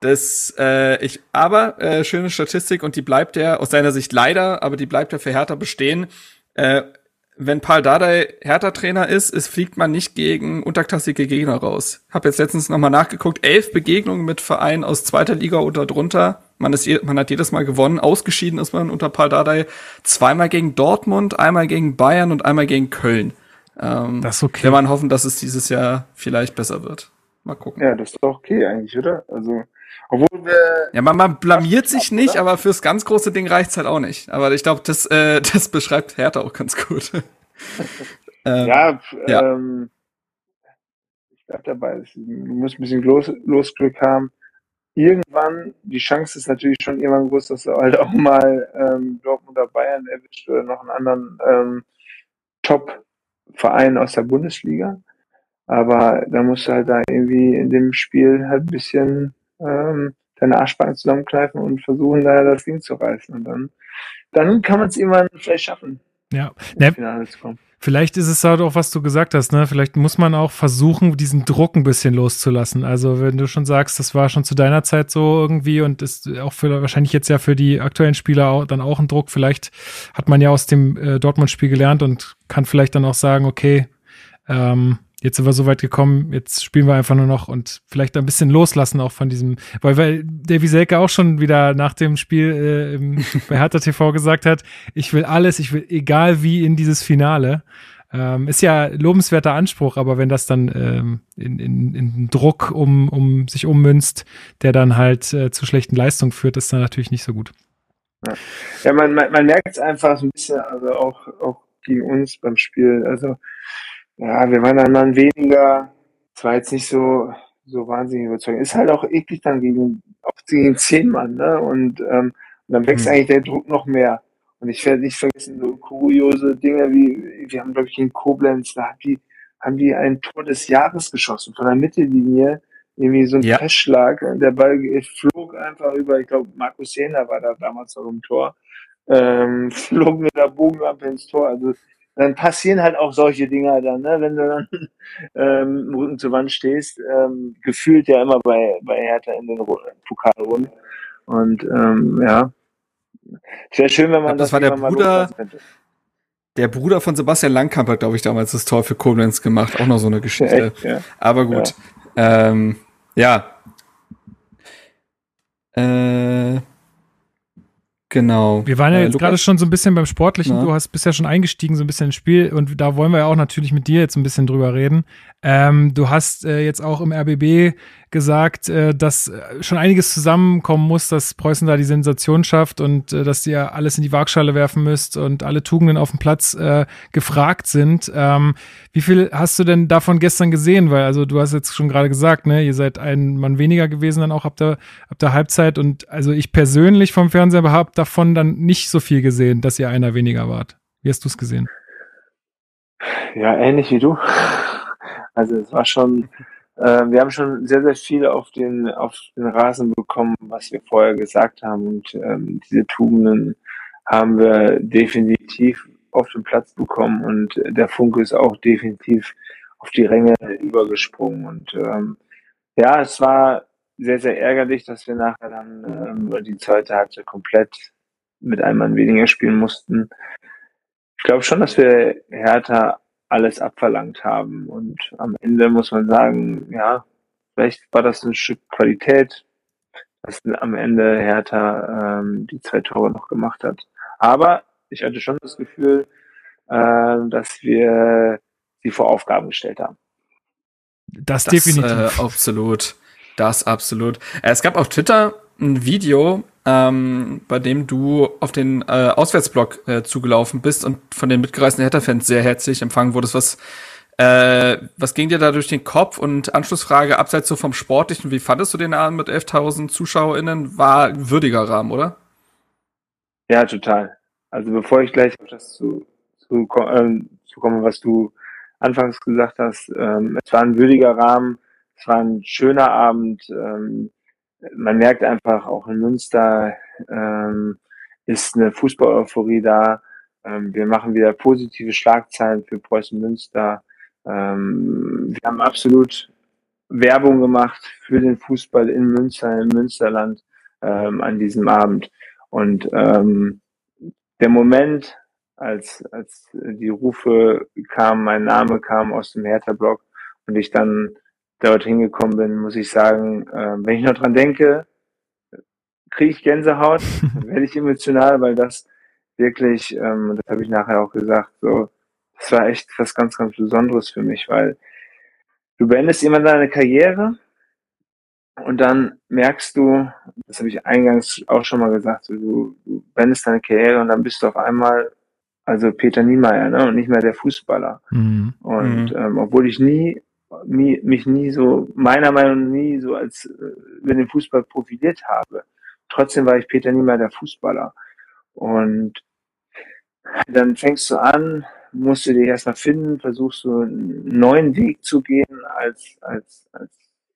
das, äh, ich, aber äh, schöne Statistik und die bleibt ja aus seiner Sicht leider, aber die bleibt ja für Hertha bestehen. Äh, wenn Paul Dardai Hertha-Trainer ist, es fliegt man nicht gegen unterklassige Gegner raus. Hab jetzt letztens nochmal nachgeguckt, elf Begegnungen mit Vereinen aus zweiter Liga oder drunter. Man, ist, man hat jedes Mal gewonnen. Ausgeschieden ist man unter Paul Dardai zweimal gegen Dortmund, einmal gegen Bayern und einmal gegen Köln. Ähm, das ist okay. Wir man hoffen, dass es dieses Jahr vielleicht besser wird. Mal gucken. Ja, das ist doch okay eigentlich, oder? Also obwohl wir ja, man, man blamiert sich nicht, oder? aber fürs ganz große Ding reicht's halt auch nicht. Aber ich glaube, das, äh, (laughs) das beschreibt Hertha auch ganz gut. (laughs) ähm, ja, ja. Ähm, ich bleib dabei. Du musst ein bisschen Los, Losglück haben. Irgendwann, die Chance ist natürlich schon irgendwann groß, dass du halt (laughs) auch mal ähm, Dortmund oder Bayern erwischt oder noch einen anderen ähm, Top-Verein aus der Bundesliga. Aber da musst du halt da irgendwie in dem Spiel halt ein bisschen ähm, deine Arschbacken zusammenkneifen und versuchen, da das Ding zu reißen. Und dann, dann kann man es irgendwann vielleicht schaffen. Ja, ne, vielleicht ist es halt auch, was du gesagt hast, ne? Vielleicht muss man auch versuchen, diesen Druck ein bisschen loszulassen. Also, wenn du schon sagst, das war schon zu deiner Zeit so irgendwie und ist auch für wahrscheinlich jetzt ja für die aktuellen Spieler auch, dann auch ein Druck. Vielleicht hat man ja aus dem äh, Dortmund-Spiel gelernt und kann vielleicht dann auch sagen, okay, ähm, jetzt sind wir so weit gekommen, jetzt spielen wir einfach nur noch und vielleicht ein bisschen loslassen auch von diesem, weil, weil Davy Selke auch schon wieder nach dem Spiel äh, im, (laughs) bei Hertha TV gesagt hat, ich will alles, ich will egal wie in dieses Finale. Ähm, ist ja lobenswerter Anspruch, aber wenn das dann ähm, in, in, in Druck um, um sich ummünzt, der dann halt äh, zu schlechten Leistungen führt, ist dann natürlich nicht so gut. Ja, ja man, man, man merkt es einfach so ein bisschen, also auch, auch gegen uns beim Spiel. Also ja, wir waren dann, dann weniger, es war jetzt nicht so, so wahnsinnig überzeugend. Ist halt auch eklig dann gegen, auch gegen zehn Mann, ne? Und, ähm, und dann wächst mhm. eigentlich der Druck noch mehr. Und ich werde nicht vergessen, so kuriose Dinge wie, wir haben, glaube ich, in Koblenz, da haben die, haben die ein Tor des Jahres geschossen, von der Mittellinie, irgendwie so ein ja. Festschlag. Der Ball flog einfach über, ich glaube, Markus Jena war da damals noch im Tor, ähm, (laughs) flog mit der Bogenlampe ins Tor. Also dann passieren halt auch solche Dinger dann, ne? wenn du dann (laughs) ähm, Rücken zur Wand stehst, ähm, gefühlt ja immer bei, bei Hertha in den Pokalrunden. Und ähm, ja, es wäre schön, wenn man das, das war der Bruder, der Bruder von Sebastian Langkamp hat, glaube ich, damals das Tor für Koblenz gemacht. Auch noch so eine Geschichte. (laughs) Echt, ja. Aber gut. Ja. Ähm, ja. Äh, Genau. Wir waren ja äh, jetzt gerade schon so ein bisschen beim Sportlichen. Ja. Du hast bisher schon eingestiegen, so ein bisschen ins Spiel. Und da wollen wir ja auch natürlich mit dir jetzt ein bisschen drüber reden. Ähm, du hast äh, jetzt auch im RBB gesagt, äh, dass äh, schon einiges zusammenkommen muss, dass Preußen da die Sensation schafft und äh, dass ihr alles in die Waagschale werfen müsst und alle Tugenden auf dem Platz äh, gefragt sind. Ähm, wie viel hast du denn davon gestern gesehen? Weil, also du hast jetzt schon gerade gesagt, ne, ihr seid ein Mann weniger gewesen dann auch ab der, ab der Halbzeit. Und also ich persönlich vom Fernseher habe davon dann nicht so viel gesehen, dass ihr einer weniger wart. Wie hast du es gesehen? Ja, ähnlich wie du. Also es war schon, äh, wir haben schon sehr, sehr viel auf den, auf den Rasen bekommen, was wir vorher gesagt haben. Und ähm, diese Tugenden haben wir definitiv auf den Platz bekommen und der Funke ist auch definitiv auf die Ränge übergesprungen. Und ähm, ja, es war sehr, sehr ärgerlich, dass wir nachher dann ähm, die zweite Halbzeit komplett mit einem Mann weniger spielen mussten. Ich glaube schon, dass wir Hertha alles abverlangt haben. Und am Ende muss man sagen, ja, vielleicht war das ein Stück Qualität, dass am Ende Hertha ähm, die zwei Tore noch gemacht hat. Aber ich hatte schon das Gefühl, äh, dass wir sie vor Aufgaben gestellt haben. Das, das definitiv. Äh, absolut. Das absolut. Äh, es gab auf Twitter ein Video, ähm, bei dem du auf den äh, Auswärtsblock äh, zugelaufen bist und von den mitgereisten Hertha-Fans sehr herzlich empfangen wurdest. Was, äh, was ging dir da durch den Kopf? Und Anschlussfrage, abseits so vom Sportlichen, wie fandest du den Abend mit 11.000 ZuschauerInnen? War ein würdiger Rahmen, oder? Ja, total. Also bevor ich gleich auf das zu, zu, ähm, zu komme, was du anfangs gesagt hast, ähm, es war ein würdiger Rahmen, es war ein schöner Abend, ähm, man merkt einfach auch in Münster ähm, ist eine Fußball-Euphorie da. Ähm, wir machen wieder positive Schlagzeilen für Preußen Münster. Ähm, wir haben absolut Werbung gemacht für den Fußball in Münster, im Münsterland ähm, an diesem Abend. Und ähm, der Moment, als, als die Rufe kamen, mein Name kam aus dem Hertha-Block und ich dann dort hingekommen bin, muss ich sagen, äh, wenn ich noch dran denke, kriege ich Gänsehaut, (laughs) werde ich emotional, weil das wirklich, ähm, das habe ich nachher auch gesagt, so, das war echt was ganz, ganz Besonderes für mich, weil du beendest immer deine Karriere und dann merkst du, das habe ich eingangs auch schon mal gesagt, so, du, du beendest deine Karriere und dann bist du auf einmal also Peter Niemeyer, ne, und nicht mehr der Fußballer. Mhm. Und mhm. ähm, obwohl ich nie mich nie so, meiner Meinung nach nie so als äh, über den Fußball profiliert habe. Trotzdem war ich Peter nie mehr der Fußballer. Und dann fängst du an, musst du dir erstmal finden, versuchst du einen neuen Weg zu gehen als, als, als,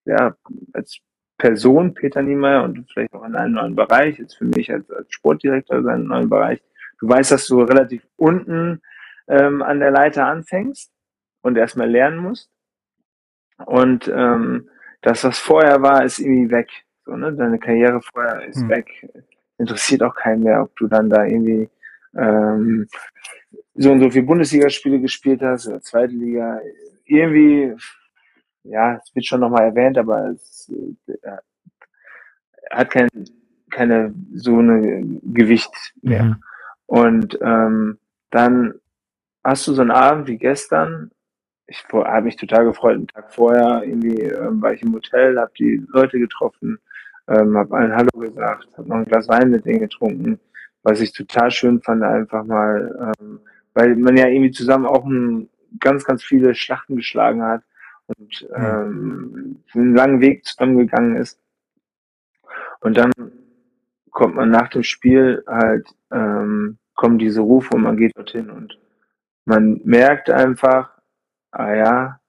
ja, als Person Peter Niemeyer und vielleicht auch in einem neuen Bereich, jetzt für mich als, als Sportdirektor in einem neuen Bereich. Du weißt, dass du relativ unten ähm, an der Leiter anfängst und erstmal lernen musst. Und ähm, das, was vorher war, ist irgendwie weg. So, ne? Deine Karriere vorher ist hm. weg. Interessiert auch keinen mehr, ob du dann da irgendwie ähm, so und so viele Bundesligaspiele gespielt hast oder zweite Liga. Irgendwie, ja, es wird schon nochmal erwähnt, aber es äh, hat kein, keine so eine Gewicht mehr. Mhm. Und ähm, dann hast du so einen Abend wie gestern, ich habe mich total gefreut. Einen Tag vorher irgendwie ähm, war ich im Hotel, habe die Leute getroffen, ähm, habe allen Hallo gesagt, habe noch ein Glas Wein mit denen getrunken, was ich total schön fand, einfach mal, ähm, weil man ja irgendwie zusammen auch ein, ganz, ganz viele Schlachten geschlagen hat und ähm, einen langen Weg zusammengegangen ist. Und dann kommt man nach dem Spiel halt ähm, kommen diese Rufe und man geht dorthin und man merkt einfach, ah ja,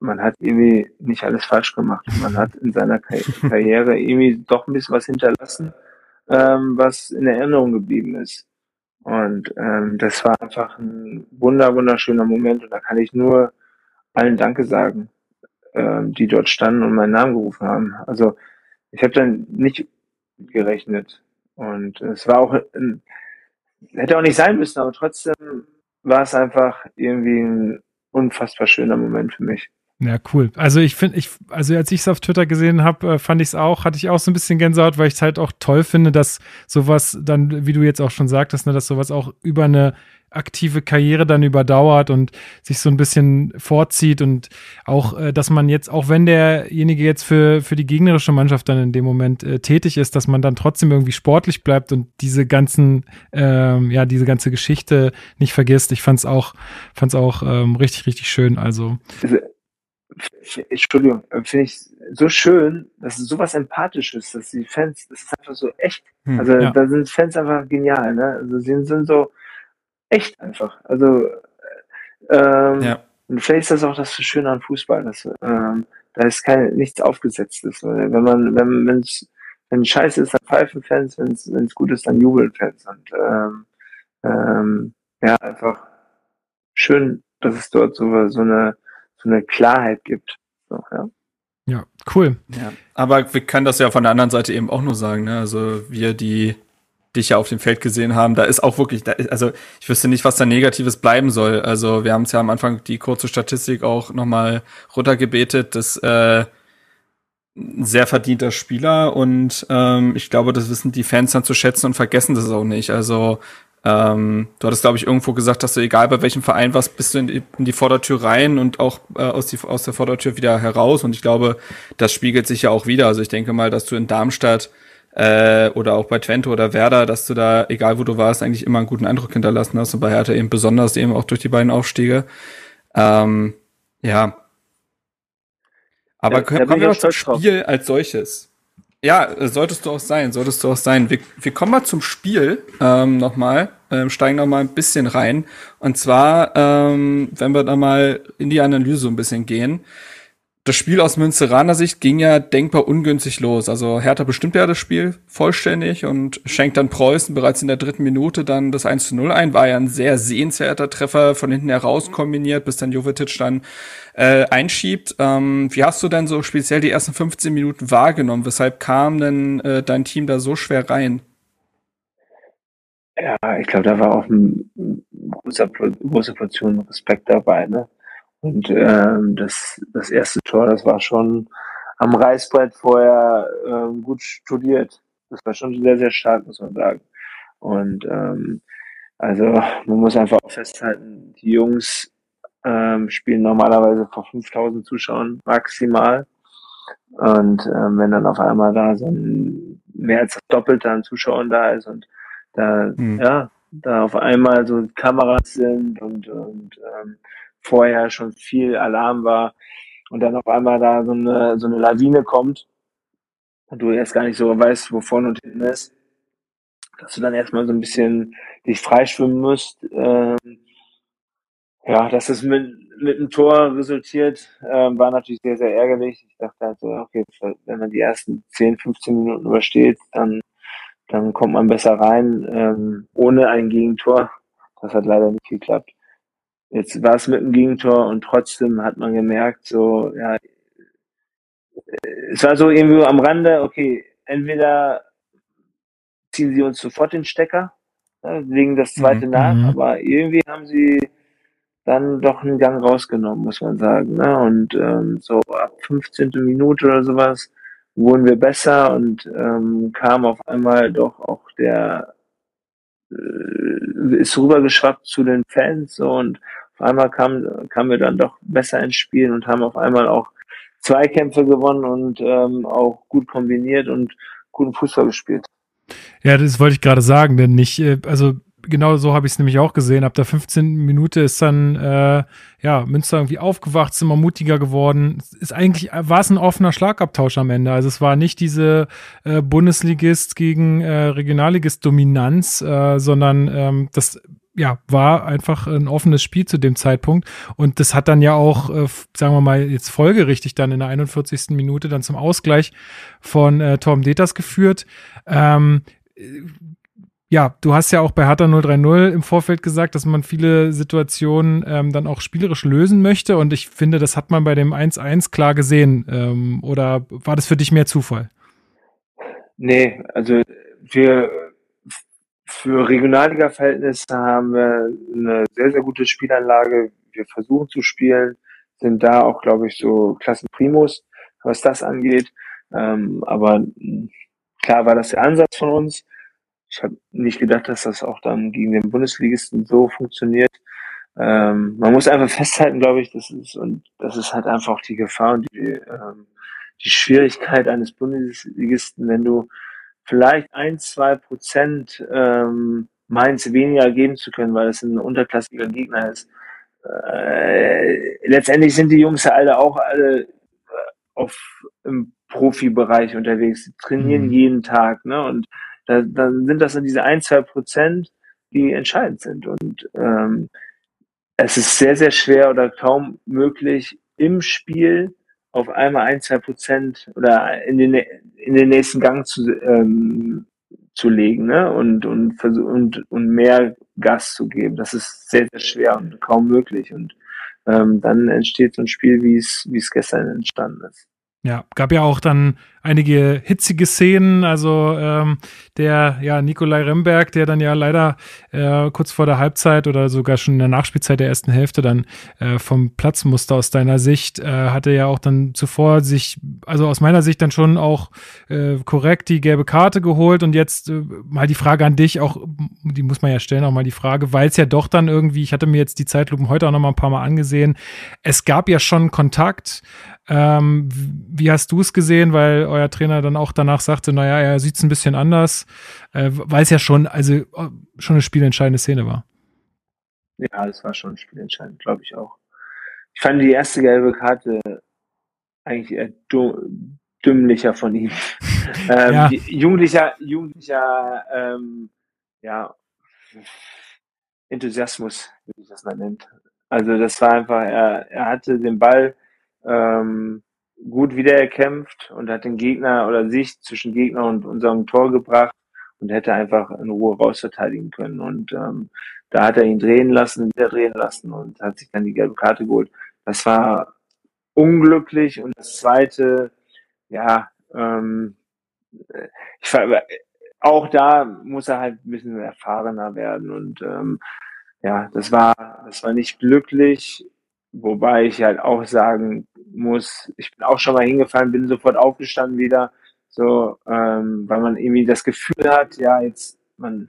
man hat irgendwie nicht alles falsch gemacht. Man hat in seiner Karriere irgendwie doch ein bisschen was hinterlassen, ähm, was in Erinnerung geblieben ist. Und ähm, das war einfach ein wunder, wunderschöner Moment und da kann ich nur allen Danke sagen, ähm, die dort standen und meinen Namen gerufen haben. Also ich habe dann nicht gerechnet und es war auch, ein, hätte auch nicht sein müssen, aber trotzdem war es einfach irgendwie ein unfassbar schöner Moment für mich. Ja, cool. Also ich finde, ich, also als ich es auf Twitter gesehen habe, äh, fand ich es auch, hatte ich auch so ein bisschen Gänsehaut, weil ich es halt auch toll finde, dass sowas dann, wie du jetzt auch schon sagtest, ne, dass sowas auch über eine aktive Karriere dann überdauert und sich so ein bisschen vorzieht und auch, äh, dass man jetzt, auch wenn derjenige jetzt für, für die gegnerische Mannschaft dann in dem Moment äh, tätig ist, dass man dann trotzdem irgendwie sportlich bleibt und diese ganzen, ähm, ja, diese ganze Geschichte nicht vergisst. Ich fand's auch, fand's auch ähm, richtig, richtig schön. Also. Entschuldigung, äh, finde ich so schön, dass es sowas Empathisches, dass die Fans, das ist einfach so echt. Hm, also ja. da sind Fans einfach genial, ne? Also sie sind so echt einfach. Also ähm, ja. und vielleicht ist das auch das Schöne an Fußball, dass ähm, da ist kein nichts aufgesetztes. Wenn man, wenn wenn's, wenn Scheiße ist, dann pfeifen Fans, wenn es gut ist, dann jubeln Fans. Und ähm, ähm, ja, einfach schön, dass es dort so, so eine so eine Klarheit gibt. So, ja. Ja, cool. Ja, aber wir können das ja von der anderen Seite eben auch nur sagen, ne? Also wir, die dich ja auf dem Feld gesehen haben, da ist auch wirklich, da ist, also ich wüsste nicht, was da Negatives bleiben soll. Also wir haben es ja am Anfang die kurze Statistik auch nochmal runtergebetet, dass äh, ein sehr verdienter Spieler und ähm, ich glaube, das wissen die Fans dann zu schätzen und vergessen das auch nicht. Also ähm, du hattest, glaube ich, irgendwo gesagt, dass du egal bei welchem Verein warst, bist du in die, in die Vordertür rein und auch äh, aus, die, aus der Vordertür wieder heraus. Und ich glaube, das spiegelt sich ja auch wieder. Also ich denke mal, dass du in Darmstadt äh, oder auch bei Twente oder Werder, dass du da, egal wo du warst, eigentlich immer einen guten Eindruck hinterlassen hast. Und bei Hertha eben besonders eben auch durch die beiden Aufstiege. Ähm, ja. Aber ja, kommen wir zum Spiel drauf. als solches. Ja, solltest du auch sein, solltest du auch sein. Wir, wir kommen mal zum Spiel ähm, nochmal, ähm, steigen noch mal ein bisschen rein. Und zwar, ähm, wenn wir da mal in die Analyse ein bisschen gehen das Spiel aus Münsteraner Sicht ging ja denkbar ungünstig los. Also Hertha bestimmt ja das Spiel vollständig und schenkt dann Preußen bereits in der dritten Minute dann das 1 zu 0 ein. War ja ein sehr sehenswerter Treffer von hinten heraus kombiniert, bis dann Jovetic dann äh, einschiebt. Ähm, wie hast du denn so speziell die ersten 15 Minuten wahrgenommen? Weshalb kam denn äh, dein Team da so schwer rein? Ja, ich glaube, da war auch ein großer, große Portion Respekt dabei. Ne? Und ähm, das, das erste Tor, das war schon am Reißbrett vorher ähm, gut studiert. Das war schon sehr, sehr stark, muss man sagen. Und ähm, also man muss einfach auch festhalten, die Jungs ähm, spielen normalerweise vor 5000 Zuschauern maximal. Und ähm, wenn dann auf einmal da so ein mehr als das Doppelte an Zuschauern da ist und da, mhm. ja, da auf einmal so Kameras sind und, und ähm, vorher schon viel Alarm war und dann auf einmal da so eine, so eine Lawine kommt und du erst gar nicht so weißt, wo vorne und hinten ist, dass du dann erstmal so ein bisschen dich freischwimmen musst. Ähm, ja, dass es mit, mit einem Tor resultiert, ähm, war natürlich sehr, sehr ärgerlich. Ich dachte halt so, okay, wenn man die ersten 10, 15 Minuten übersteht, dann, dann kommt man besser rein, ähm, ohne ein Gegentor. Das hat leider nicht geklappt. Jetzt war es mit dem Gegentor und trotzdem hat man gemerkt, so, ja, es war so irgendwo am Rande, okay, entweder ziehen sie uns sofort den Stecker, ja, legen das zweite mhm. nach, mhm. aber irgendwie haben sie dann doch einen Gang rausgenommen, muss man sagen. Ne? Und ähm, so ab 15. Minute oder sowas wurden wir besser und ähm, kam auf einmal doch auch der äh, ist rübergeschwappt zu den Fans so und auf einmal kamen kamen wir dann doch besser ins Spiel und haben auf einmal auch Zweikämpfe gewonnen und ähm, auch gut kombiniert und guten Fußball gespielt. Ja, das wollte ich gerade sagen, denn nicht, äh, also genau so habe ich es nämlich auch gesehen. Ab der 15. Minute ist dann äh, ja Münster irgendwie aufgewacht, sind immer mutiger geworden. Ist eigentlich war es ein offener Schlagabtausch am Ende. Also es war nicht diese äh, Bundesligist gegen äh, Regionalligist Dominanz, äh, sondern ähm, das ja, war einfach ein offenes Spiel zu dem Zeitpunkt. Und das hat dann ja auch, äh, sagen wir mal, jetzt folgerichtig dann in der 41. Minute dann zum Ausgleich von äh, Torben Deters geführt. Ähm, ja, du hast ja auch bei Hertha 030 im Vorfeld gesagt, dass man viele Situationen ähm, dann auch spielerisch lösen möchte. Und ich finde, das hat man bei dem 1-1 klar gesehen. Ähm, oder war das für dich mehr Zufall? Nee, also wir für Regionalliga-Verhältnisse haben wir eine sehr, sehr gute Spielanlage. Wir versuchen zu spielen, sind da auch, glaube ich, so Klassenprimus, was das angeht. Ähm, aber klar war das der Ansatz von uns. Ich habe nicht gedacht, dass das auch dann gegen den Bundesligisten so funktioniert. Ähm, man muss einfach (laughs) festhalten, glaube ich, das ist und das ist halt einfach auch die Gefahr und die, ähm, die Schwierigkeit eines Bundesligisten, wenn du vielleicht ein, zwei Prozent ähm, Mainz weniger geben zu können, weil es ein unterklassiger Gegner ist. Äh, letztendlich sind die Jungs ja alle auch alle äh, auf im Profibereich unterwegs, die trainieren mhm. jeden Tag, ne? Und da, dann sind das dann diese ein, zwei Prozent, die entscheidend sind. Und ähm, es ist sehr, sehr schwer oder kaum möglich im Spiel auf einmal ein, zwei Prozent oder in den, in den nächsten Gang zu, ähm, zu legen ne? und, und, und, und mehr Gas zu geben. Das ist sehr, sehr schwer und kaum möglich. Und ähm, dann entsteht so ein Spiel, wie es, wie es gestern entstanden ist. Ja, gab ja auch dann einige hitzige Szenen. Also ähm, der, ja, Nikolai Remberg, der dann ja leider äh, kurz vor der Halbzeit oder sogar schon in der Nachspielzeit der ersten Hälfte dann äh, vom Platz musste aus deiner Sicht, äh, hatte ja auch dann zuvor sich, also aus meiner Sicht dann schon auch äh, korrekt die gelbe Karte geholt. Und jetzt äh, mal die Frage an dich, auch, die muss man ja stellen, auch mal die Frage, weil es ja doch dann irgendwie, ich hatte mir jetzt die Zeitlupen heute auch noch mal ein paar Mal angesehen, es gab ja schon Kontakt. Ähm, wie hast du es gesehen? Weil euer Trainer dann auch danach sagte, naja, er sieht es ein bisschen anders, äh, weil es ja schon, also äh, schon eine spielentscheidende Szene war. Ja, es war schon spielentscheidend, glaube ich auch. Ich fand die erste gelbe Karte eigentlich eher dümmlicher von ihm. (laughs) ähm, ja. Jugendlicher, jugendlicher, ähm, ja, Enthusiasmus, wie ich das mal nennt. Also das war einfach, er, er hatte den Ball ähm, gut wiedererkämpft und hat den Gegner oder sich zwischen Gegner und unserem Tor gebracht und hätte einfach in Ruhe rausverteidigen können. Und ähm, da hat er ihn drehen lassen, wieder drehen lassen und hat sich dann die gelbe Karte geholt. Das war unglücklich. Und das zweite, ja, ähm, ich, auch da muss er halt ein bisschen erfahrener werden. Und ähm, ja, das war, das war nicht glücklich. Wobei ich halt auch sagen muss, ich bin auch schon mal hingefallen, bin sofort aufgestanden wieder, so, ähm, weil man irgendwie das Gefühl hat, ja, jetzt, man,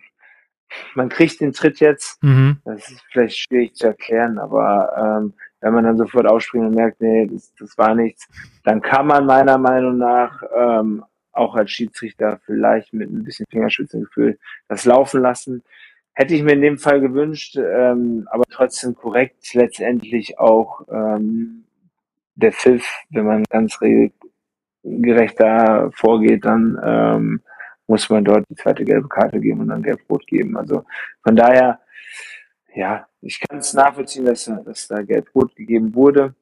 man kriegt den Tritt jetzt. Mhm. Das ist vielleicht schwierig zu erklären, aber ähm, wenn man dann sofort aufspringt und merkt, nee, das, das war nichts, dann kann man meiner Meinung nach ähm, auch als Schiedsrichter vielleicht mit ein bisschen Fingerschützengefühl das laufen lassen. Hätte ich mir in dem Fall gewünscht, ähm, aber trotzdem korrekt letztendlich auch ähm, der Pfiff, wenn man ganz regelgerecht da vorgeht, dann ähm, muss man dort die zweite gelbe Karte geben und dann gelb-rot geben. Also von daher, ja, ich kann es nachvollziehen, dass, dass da gelb-rot gegeben wurde,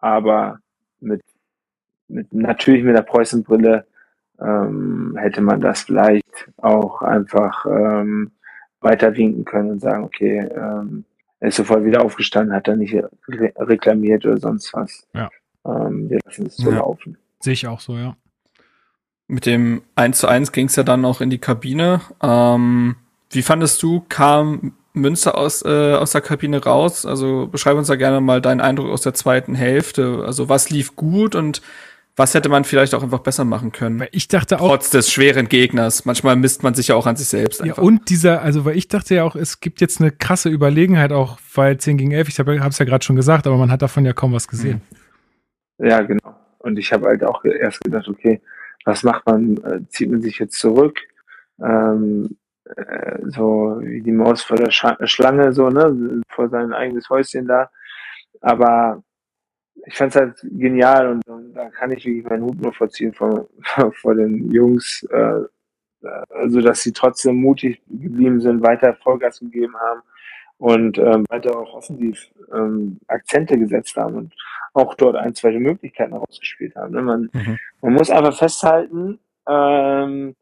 aber mit, mit natürlich mit der Preußenbrille ähm, hätte man das vielleicht auch einfach ähm, weiter winken können und sagen, okay, ähm, er ist sofort wieder aufgestanden, hat er nicht re reklamiert oder sonst was. Ja. Ähm, wir lassen es so ja. laufen. Sehe ich auch so, ja. Mit dem 1 zu 1 ging es ja dann auch in die Kabine. Ähm, wie fandest du, kam Münster aus, äh, aus der Kabine raus? Also beschreib uns da gerne mal deinen Eindruck aus der zweiten Hälfte. Also was lief gut und was hätte man vielleicht auch einfach besser machen können? Weil ich dachte auch. Trotz des schweren Gegners. Manchmal misst man sich ja auch an sich selbst. Einfach. Ja, und dieser, also, weil ich dachte ja auch, es gibt jetzt eine krasse Überlegenheit auch, weil 10 gegen 11, ich habe es ja gerade schon gesagt, aber man hat davon ja kaum was gesehen. Ja, genau. Und ich habe halt auch erst gedacht, okay, was macht man? Äh, zieht man sich jetzt zurück? Ähm, äh, so wie die Maus vor der Sch Schlange, so, ne, vor sein eigenes Häuschen da. Aber ich fand's halt genial und, und da kann ich wirklich meinen Hut nur vorziehen vor, (laughs) vor den Jungs, äh, also dass sie trotzdem mutig geblieben sind, weiter Vollgas gegeben haben und ähm, weiter auch offensiv ähm, Akzente gesetzt haben und auch dort ein, zwei Möglichkeiten herausgespielt haben. Ne? Man, mhm. man muss einfach festhalten, ähm,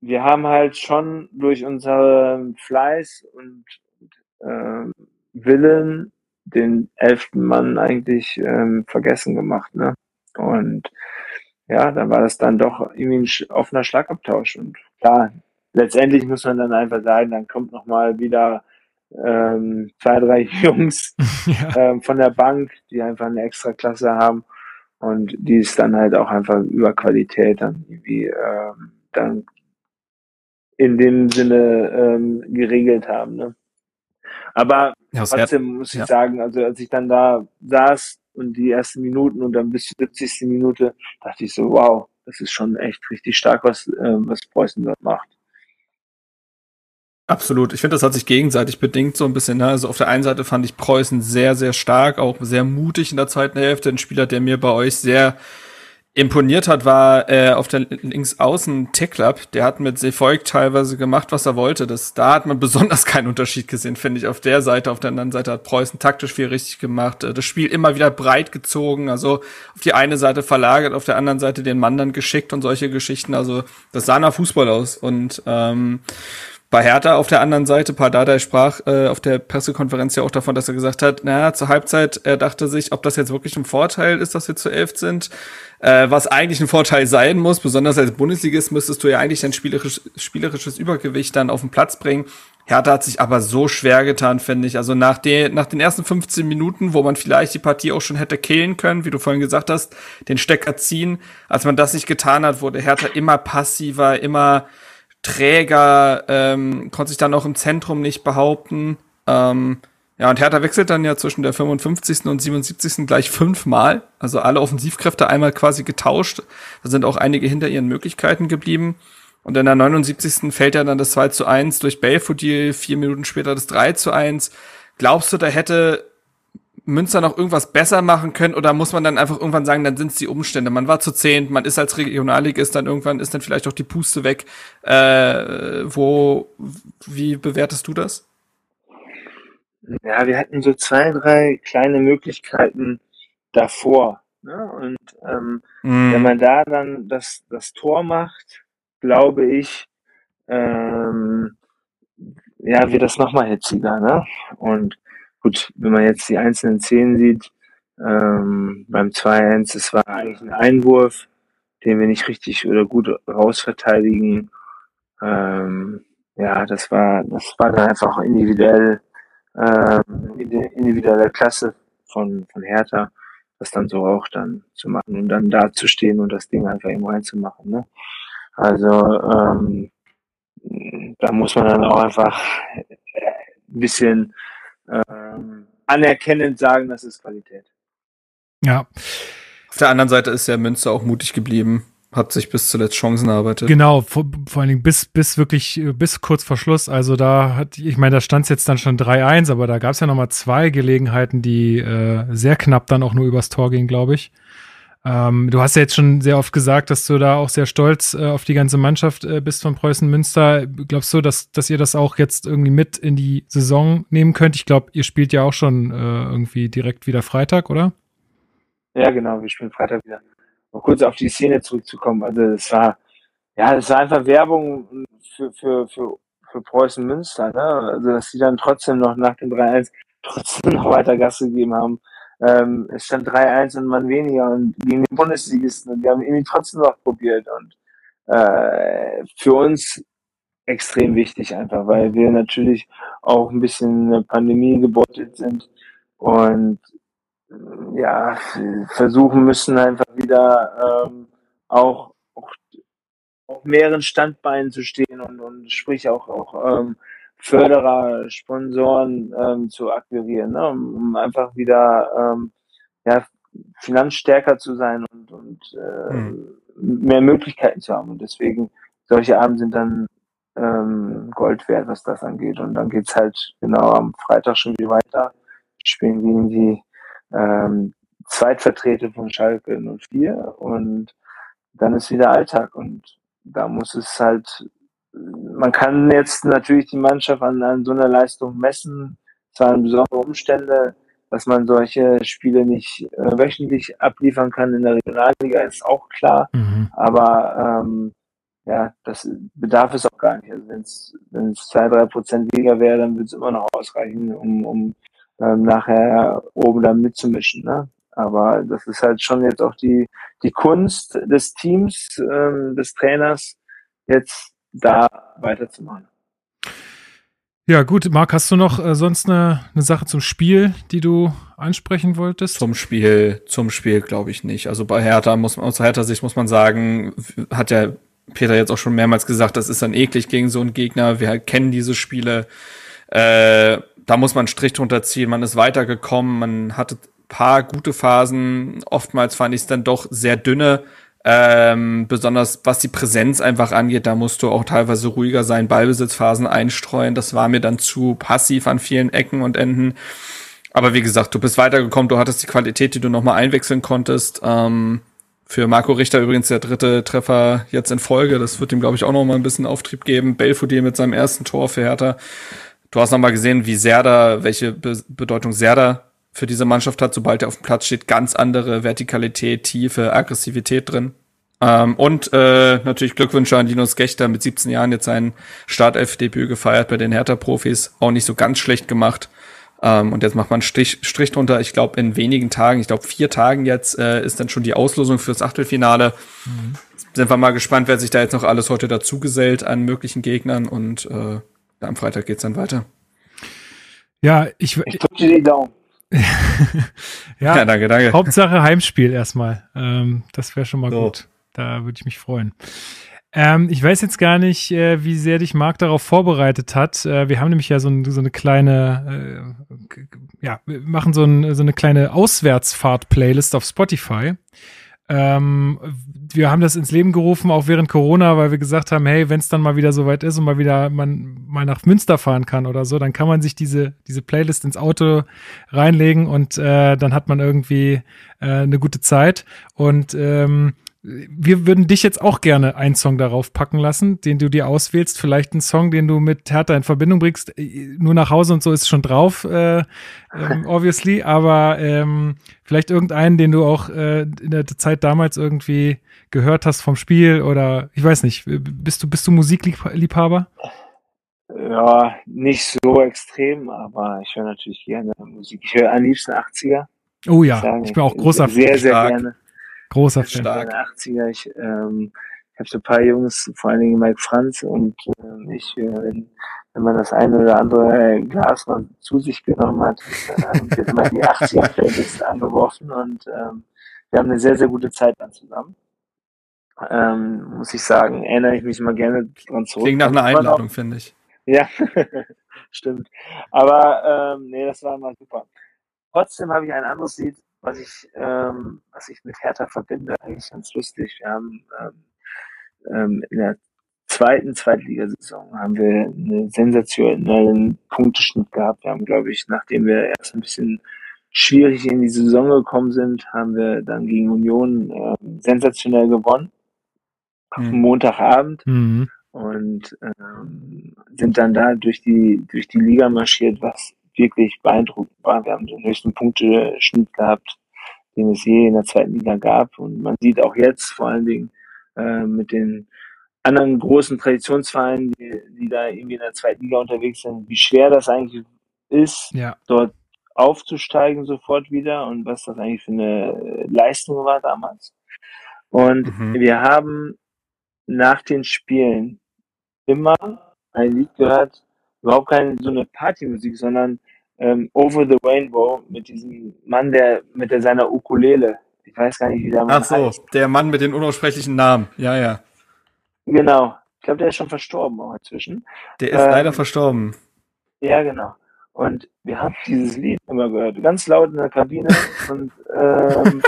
wir haben halt schon durch unseren Fleiß und äh, Willen den elften Mann eigentlich ähm, vergessen gemacht. Ne? Und ja, dann war das dann doch irgendwie ein offener Schlagabtausch. Und klar, letztendlich muss man dann einfach sagen, dann kommt nochmal wieder ähm, zwei, drei (laughs) Jungs (laughs) ja. ähm, von der Bank, die einfach eine extra Klasse haben und die es dann halt auch einfach über Qualität dann irgendwie ähm, dann in dem Sinne ähm, geregelt haben. Ne? Aber ja, trotzdem muss ich ja. sagen, also als ich dann da saß und die ersten Minuten und dann bis zur 70. Minute, dachte ich so, wow, das ist schon echt richtig stark, was, äh, was Preußen dort macht. Absolut. Ich finde, das hat sich gegenseitig bedingt so ein bisschen. Ne? Also auf der einen Seite fand ich Preußen sehr, sehr stark, auch sehr mutig in der zweiten Hälfte. Ein Spieler, der mir bei euch sehr imponiert hat, war äh, auf der Linksaußen Teklab. Der hat mit Sefolk teilweise gemacht, was er wollte. Das, da hat man (laughs) besonders keinen Unterschied gesehen, finde ich. Auf der Seite, auf der anderen Seite hat Preußen taktisch viel richtig gemacht. Äh, das Spiel immer wieder breit gezogen, also auf die eine Seite verlagert, auf der anderen Seite den Mann dann geschickt und solche Geschichten. Also das sah nach Fußball aus. Und ähm, bei Hertha auf der anderen Seite, Pardadei sprach äh, auf der Pressekonferenz ja auch davon, dass er gesagt hat, naja, zur Halbzeit, er dachte sich, ob das jetzt wirklich ein Vorteil ist, dass wir zu elf sind, äh, was eigentlich ein Vorteil sein muss, besonders als Bundesligist müsstest du ja eigentlich dein spielerisch, spielerisches Übergewicht dann auf den Platz bringen. Hertha hat sich aber so schwer getan, finde ich. Also nach, den nach den ersten 15 Minuten, wo man vielleicht die Partie auch schon hätte killen können, wie du vorhin gesagt hast, den Stecker ziehen, als man das nicht getan hat, wurde Hertha immer passiver, immer träger, ähm, konnte sich dann auch im Zentrum nicht behaupten. Ähm, ja, und Hertha wechselt dann ja zwischen der 55. und 77. gleich fünfmal. Also alle Offensivkräfte einmal quasi getauscht. Da sind auch einige hinter ihren Möglichkeiten geblieben. Und in der 79. fällt ja dann das 2 zu 1 durch Belfodil, vier Minuten später das 3 zu 1. Glaubst du, da hätte Münster noch irgendwas besser machen können oder muss man dann einfach irgendwann sagen, dann sind es die Umstände. Man war zu zehnt, man ist als Regionalligist, dann irgendwann ist dann vielleicht auch die Puste weg. Äh, wo, wie bewertest du das? Ja, wir hatten so zwei, drei kleine Möglichkeiten davor. Ne? Und ähm, mm. wenn man da dann das, das Tor macht, glaube ich, ähm, ja, wird das nochmal hitziger. Ne? Und Gut, wenn man jetzt die einzelnen Szenen sieht, ähm, beim 2-1, es war eigentlich ein Einwurf, den wir nicht richtig oder gut rausverteidigen. Ähm, ja, das war, das war dann einfach individuell, ähm, individuelle Klasse von, von Hertha, das dann so auch dann zu machen und dann da zu stehen und das Ding einfach eben reinzumachen. Ne? Also ähm, da muss man dann auch einfach ein bisschen ähm, anerkennend sagen, das ist Qualität. Ja. Auf der anderen Seite ist ja Münster auch mutig geblieben, hat sich bis zuletzt Chancen erarbeitet. Genau, vor, vor allen Dingen bis, bis wirklich, bis kurz vor Schluss. Also da hat, ich meine, da stand es jetzt dann schon 3-1, aber da gab es ja nochmal zwei Gelegenheiten, die äh, sehr knapp dann auch nur übers Tor gingen, glaube ich. Ähm, du hast ja jetzt schon sehr oft gesagt, dass du da auch sehr stolz äh, auf die ganze Mannschaft äh, bist von Preußen Münster. Glaubst du, dass, dass ihr das auch jetzt irgendwie mit in die Saison nehmen könnt? Ich glaube, ihr spielt ja auch schon äh, irgendwie direkt wieder Freitag, oder? Ja, genau, wir spielen Freitag wieder. Um kurz auf die Szene zurückzukommen. Also es war, ja, es war einfach Werbung für, für, für, für Preußen Münster, ne? Also dass sie dann trotzdem noch nach dem 3-1 trotzdem noch weiter Gas gegeben haben ähm, es stand 3-1 und man weniger und gegen den Bundesligisten und wir haben irgendwie trotzdem noch probiert und äh, für uns extrem wichtig einfach, weil wir natürlich auch ein bisschen Pandemie gebeutelt sind und ja, versuchen müssen einfach wieder ähm, auch, auch auf mehreren Standbeinen zu stehen und, und sprich auch, auch ähm, Förderer, Sponsoren ähm, zu akquirieren, ne? um, um einfach wieder ähm, ja, finanzstärker zu sein und, und äh, mhm. mehr Möglichkeiten zu haben. Und deswegen, solche Abend sind dann ähm, Gold wert, was das angeht. Und dann geht's halt genau am Freitag schon wieder weiter. Spielen gegen die ähm, Zweitvertreter von Schalke 04 und dann ist wieder Alltag und da muss es halt, man kann jetzt natürlich die Mannschaft an, an so einer Leistung messen, zwar in besonderen Umstände, dass man solche Spiele nicht äh, wöchentlich abliefern kann in der Regionalliga, ist auch klar. Mhm. Aber ähm, ja, das bedarf es auch gar nicht. Also wenn es zwei, drei Prozent weniger wäre, dann würde es immer noch ausreichen, um, um ähm, nachher oben dann mitzumischen. Ne? Aber das ist halt schon jetzt auch die, die Kunst des Teams, ähm, des Trainers, jetzt da weiterzumachen. Ja, gut, Marc, hast du noch äh, sonst eine, eine Sache zum Spiel, die du ansprechen wolltest? Zum Spiel, zum Spiel glaube ich nicht. Also bei Hertha muss man, aus Hertha Sicht muss man sagen, hat ja Peter jetzt auch schon mehrmals gesagt, das ist dann eklig gegen so einen Gegner. Wir kennen diese Spiele. Äh, da muss man einen Strich drunter ziehen. Man ist weitergekommen, man hatte paar gute Phasen. Oftmals fand ich es dann doch sehr dünne. Ähm, besonders was die Präsenz einfach angeht, da musst du auch teilweise ruhiger sein, Ballbesitzphasen einstreuen. Das war mir dann zu passiv an vielen Ecken und Enden. Aber wie gesagt, du bist weitergekommen, du hattest die Qualität, die du nochmal einwechseln konntest. Ähm, für Marco Richter übrigens der dritte Treffer jetzt in Folge. Das wird ihm, glaube ich, auch noch mal ein bisschen Auftrieb geben. Belfodil mit seinem ersten Tor für Hertha. Du hast noch mal gesehen, wie Serda, welche Be Bedeutung Serda für diese Mannschaft hat, sobald er auf dem Platz steht, ganz andere Vertikalität, Tiefe, Aggressivität drin. Ähm, und äh, natürlich Glückwünsche an Linus Gechter mit 17 Jahren jetzt sein Startelf-Debüt gefeiert bei den Hertha-Profis. Auch nicht so ganz schlecht gemacht. Ähm, und jetzt macht man einen Strich, Strich drunter. Ich glaube, in wenigen Tagen, ich glaube vier Tagen jetzt, äh, ist dann schon die Auslosung fürs Achtelfinale. Mhm. Sind wir mal gespannt, wer sich da jetzt noch alles heute dazu gesellt an möglichen Gegnern. Und äh, am Freitag geht's dann weiter. Ja, ich, ich drücke dir die Daumen. (laughs) ja, ja, danke, danke. Hauptsache Heimspiel erstmal. Ähm, das wäre schon mal so. gut. Da würde ich mich freuen. Ähm, ich weiß jetzt gar nicht, äh, wie sehr dich Marc darauf vorbereitet hat. Äh, wir haben nämlich ja so, ein, so eine kleine, äh, ja, wir machen so, ein, so eine kleine Auswärtsfahrt-Playlist auf Spotify. Ähm, wir haben das ins Leben gerufen, auch während Corona, weil wir gesagt haben, hey, wenn es dann mal wieder soweit ist und mal wieder man mal nach Münster fahren kann oder so, dann kann man sich diese, diese Playlist ins Auto reinlegen und äh, dann hat man irgendwie äh, eine gute Zeit. Und ähm, wir würden dich jetzt auch gerne einen Song darauf packen lassen, den du dir auswählst. Vielleicht einen Song, den du mit Hertha in Verbindung bringst. Äh, nur nach Hause und so ist schon drauf, äh, ähm, (laughs) obviously. Aber ähm, vielleicht irgendeinen, den du auch äh, in der Zeit damals irgendwie gehört hast vom Spiel oder ich weiß nicht. Bist du, bist du Musikliebhaber? Ja, nicht so extrem, aber ich höre natürlich gerne Musik. Ich höre am liebsten 80er. Oh ja, ich bin auch großer Sehr, sehr gerne. Großer Fan. Stark. 80er. Ich, ähm, ich habe so ein paar Jungs, vor allen Dingen Mike Franz und äh, ich, äh, wenn, wenn man das eine oder andere Glas mal zu sich genommen hat, äh, wird immer die 80er Playlist angeworfen und ähm, wir haben eine sehr, sehr gute Zeit dann zusammen. Ähm, muss ich sagen, erinnere ich mich mal gerne dran zurück. Klingt nach einer Einladung, finde ich. Ja, (laughs) stimmt. Aber ähm, nee, das war mal super. Trotzdem habe ich ein anderes Lied, was ich, ähm, was ich mit Hertha verbinde, eigentlich ganz lustig. Wir haben ähm, ähm, in der zweiten Zweitligasaison haben wir einen sensationellen Punkteschnitt gehabt. Wir haben, glaube ich, nachdem wir erst ein bisschen schwierig in die Saison gekommen sind, haben wir dann gegen Union ähm, sensationell gewonnen. Mhm. Montagabend. Mhm. Und ähm, sind dann da durch die, durch die Liga marschiert, was wirklich beeindruckend war. Wir haben den höchsten Punkteschnitt gehabt, den es je in der zweiten Liga gab. Und man sieht auch jetzt vor allen Dingen äh, mit den anderen großen Traditionsvereinen, die, die da irgendwie in der zweiten Liga unterwegs sind, wie schwer das eigentlich ist, ja. dort aufzusteigen sofort wieder und was das eigentlich für eine Leistung war damals. Und mhm. wir haben nach den Spielen immer ein Lied gehört, überhaupt keine so eine Partymusik, sondern ähm, Over the Rainbow mit diesem Mann, der mit der seiner Ukulele. Ich weiß gar nicht, wie der Mann Ach so, heißt. der Mann mit den unaussprechlichen Namen. Ja, ja. Genau. Ich glaube, der ist schon verstorben auch inzwischen. Der ist ähm, leider verstorben. Ja, genau. Und wir haben (laughs) dieses Lied immer gehört, ganz laut in der Kabine. und ähm,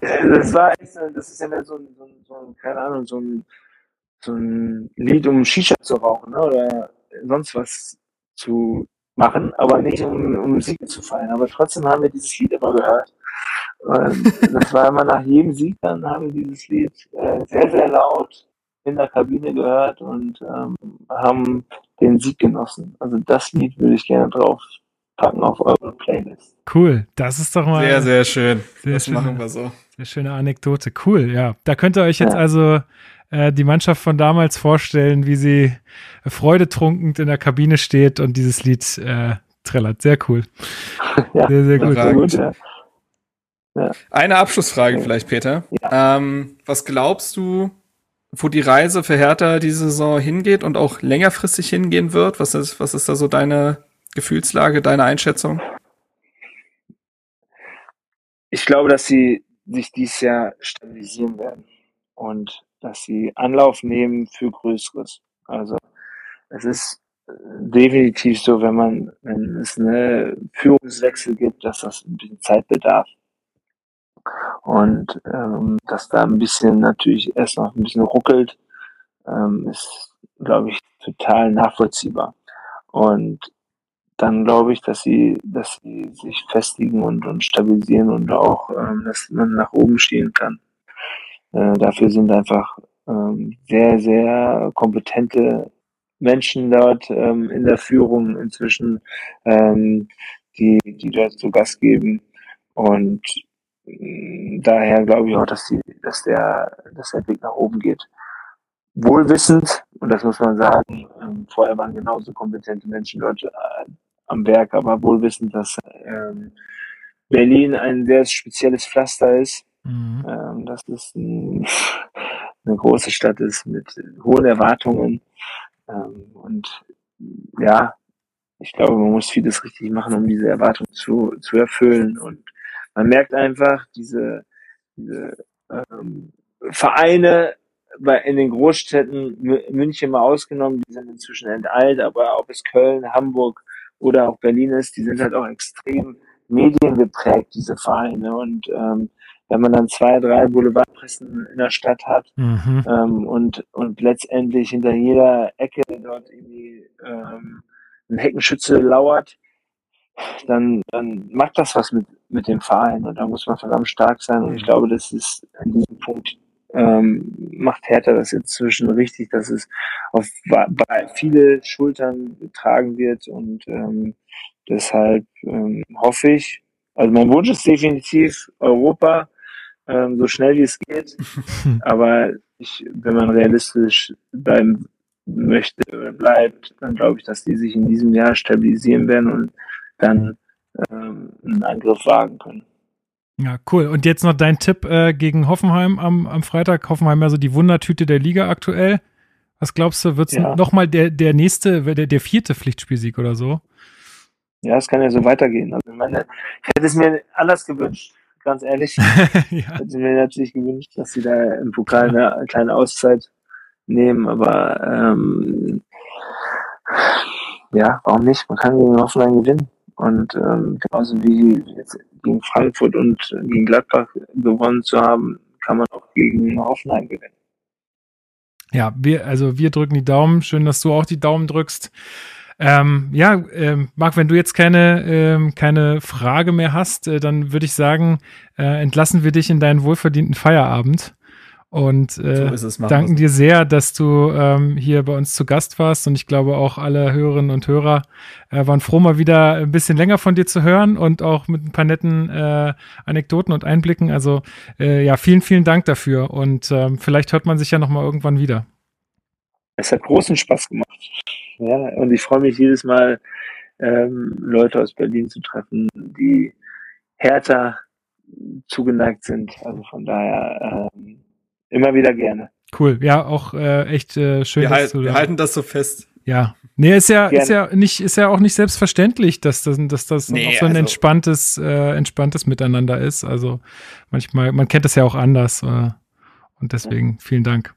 (laughs) das war das ist ja mehr so ein, so ein, so ein keine Ahnung, so ein so ein Lied, um Shisha zu rauchen ne? oder sonst was zu machen, aber nicht um, um Siege zu feiern. Aber trotzdem haben wir dieses Lied immer gehört. Und (laughs) das war immer nach jedem Sieg, dann haben wir dieses Lied äh, sehr, sehr laut in der Kabine gehört und ähm, haben den Sieg genossen. Also das Lied würde ich gerne drauf packen auf eure Playlist. Cool, das ist doch mal. Sehr, sehr schön. Sehr das schöne, machen wir so. Sehr schöne Anekdote. Cool, ja. Da könnt ihr euch jetzt ja. also äh, die Mannschaft von damals vorstellen, wie sie freudetrunkend in der Kabine steht und dieses Lied äh, trällert. Sehr cool. ja, sehr, sehr gut. Sehr gut ja. Ja. Eine Abschlussfrage vielleicht, Peter. Ähm, was glaubst du, wo die Reise für Hertha diese Saison hingeht und auch längerfristig hingehen wird? Was ist, was ist da so deine Gefühlslage, deine Einschätzung? Ich glaube, dass sie sich dieses Jahr stabilisieren werden und dass sie Anlauf nehmen für Größeres. Also es ist definitiv so, wenn man, wenn es eine Führungswechsel gibt, dass das ein bisschen Zeit bedarf. Und ähm, dass da ein bisschen natürlich erst noch ein bisschen ruckelt, ähm, ist, glaube ich, total nachvollziehbar. Und dann glaube ich, dass sie, dass sie sich festigen und, und stabilisieren und auch, ähm, dass man nach oben stehen kann. Äh, dafür sind einfach ähm, sehr, sehr kompetente Menschen dort ähm, in der Führung inzwischen, ähm, die, die dort zu Gast geben. Und äh, daher glaube ich auch, dass die, dass der, dass der Weg nach oben geht. Wohlwissend, und das muss man sagen, ähm, vorher waren genauso kompetente Menschen dort äh, am Werk, aber wohlwissend, dass ähm, Berlin ein sehr spezielles Pflaster ist. Mhm. Ähm, dass es ein, (laughs) eine große Stadt ist mit hohen Erwartungen. Ähm, und ja, ich glaube, man muss vieles richtig machen, um diese Erwartungen zu, zu erfüllen. Und man merkt einfach, diese, diese ähm, Vereine bei, in den Großstädten, München mal ausgenommen, die sind inzwischen enteilt, aber ob es Köln, Hamburg oder auch Berlin ist, die sind halt auch extrem mediengeprägt, diese Vereine. Und ähm, wenn man dann zwei, drei Boulevardpressen in der Stadt hat mhm. ähm, und, und letztendlich hinter jeder Ecke dort irgendwie ähm, ein Heckenschütze lauert, dann, dann macht das was mit, mit dem Verein und da muss man verdammt stark sein. Und ich glaube, das ist an diesem Punkt ähm, macht Hertha das inzwischen richtig, dass es auf bei viele Schultern getragen wird und ähm, deshalb ähm, hoffe ich, also mein Wunsch ist definitiv Europa, ähm, so schnell wie es geht, (laughs) aber ich, wenn man realistisch bleiben möchte oder bleibt, dann glaube ich, dass die sich in diesem Jahr stabilisieren werden und dann ähm, einen Angriff wagen können. Ja, cool. Und jetzt noch dein Tipp äh, gegen Hoffenheim am, am Freitag. Hoffenheim also die Wundertüte der Liga aktuell. Was glaubst du, wird es ja. nochmal der, der nächste, der, der vierte Pflichtspielsieg oder so? Ja, es kann ja so weitergehen. Also ich meine, ich hätte es mir anders gewünscht, ganz ehrlich. (laughs) ja. Hätte mir natürlich gewünscht, dass sie da im Pokal eine kleine Auszeit nehmen, aber ähm, ja, warum nicht? Man kann gegen Hoffenheim gewinnen. Und ähm, genauso wie jetzt gegen Frankfurt und gegen Gladbach gewonnen zu haben, kann man auch gegen Hoffenheim gewinnen. Ja, wir, also wir drücken die Daumen. Schön, dass du auch die Daumen drückst. Ähm, ja, ähm, Marc, wenn du jetzt keine, ähm, keine Frage mehr hast, äh, dann würde ich sagen, äh, entlassen wir dich in deinen wohlverdienten Feierabend. Und äh, so danken dir sehr, dass du ähm, hier bei uns zu Gast warst. Und ich glaube auch alle Hörerinnen und Hörer äh, waren froh, mal wieder ein bisschen länger von dir zu hören und auch mit ein paar netten äh, Anekdoten und Einblicken. Also äh, ja, vielen, vielen Dank dafür. Und ähm, vielleicht hört man sich ja noch mal irgendwann wieder. Es hat großen Spaß gemacht. Ja, und ich freue mich jedes Mal, ähm, Leute aus Berlin zu treffen, die härter zugeneigt sind. Also von daher ähm, Immer wieder gerne. Cool, ja, auch äh, echt äh, schön. Wir, halt, wir halten das so fest. Ja, nee, ist ja, ist ja nicht, ist ja auch nicht selbstverständlich, dass das, dass das nee, auch so ein also, entspanntes, äh, entspanntes Miteinander ist. Also manchmal, man kennt das ja auch anders. Äh, und deswegen ja. vielen Dank.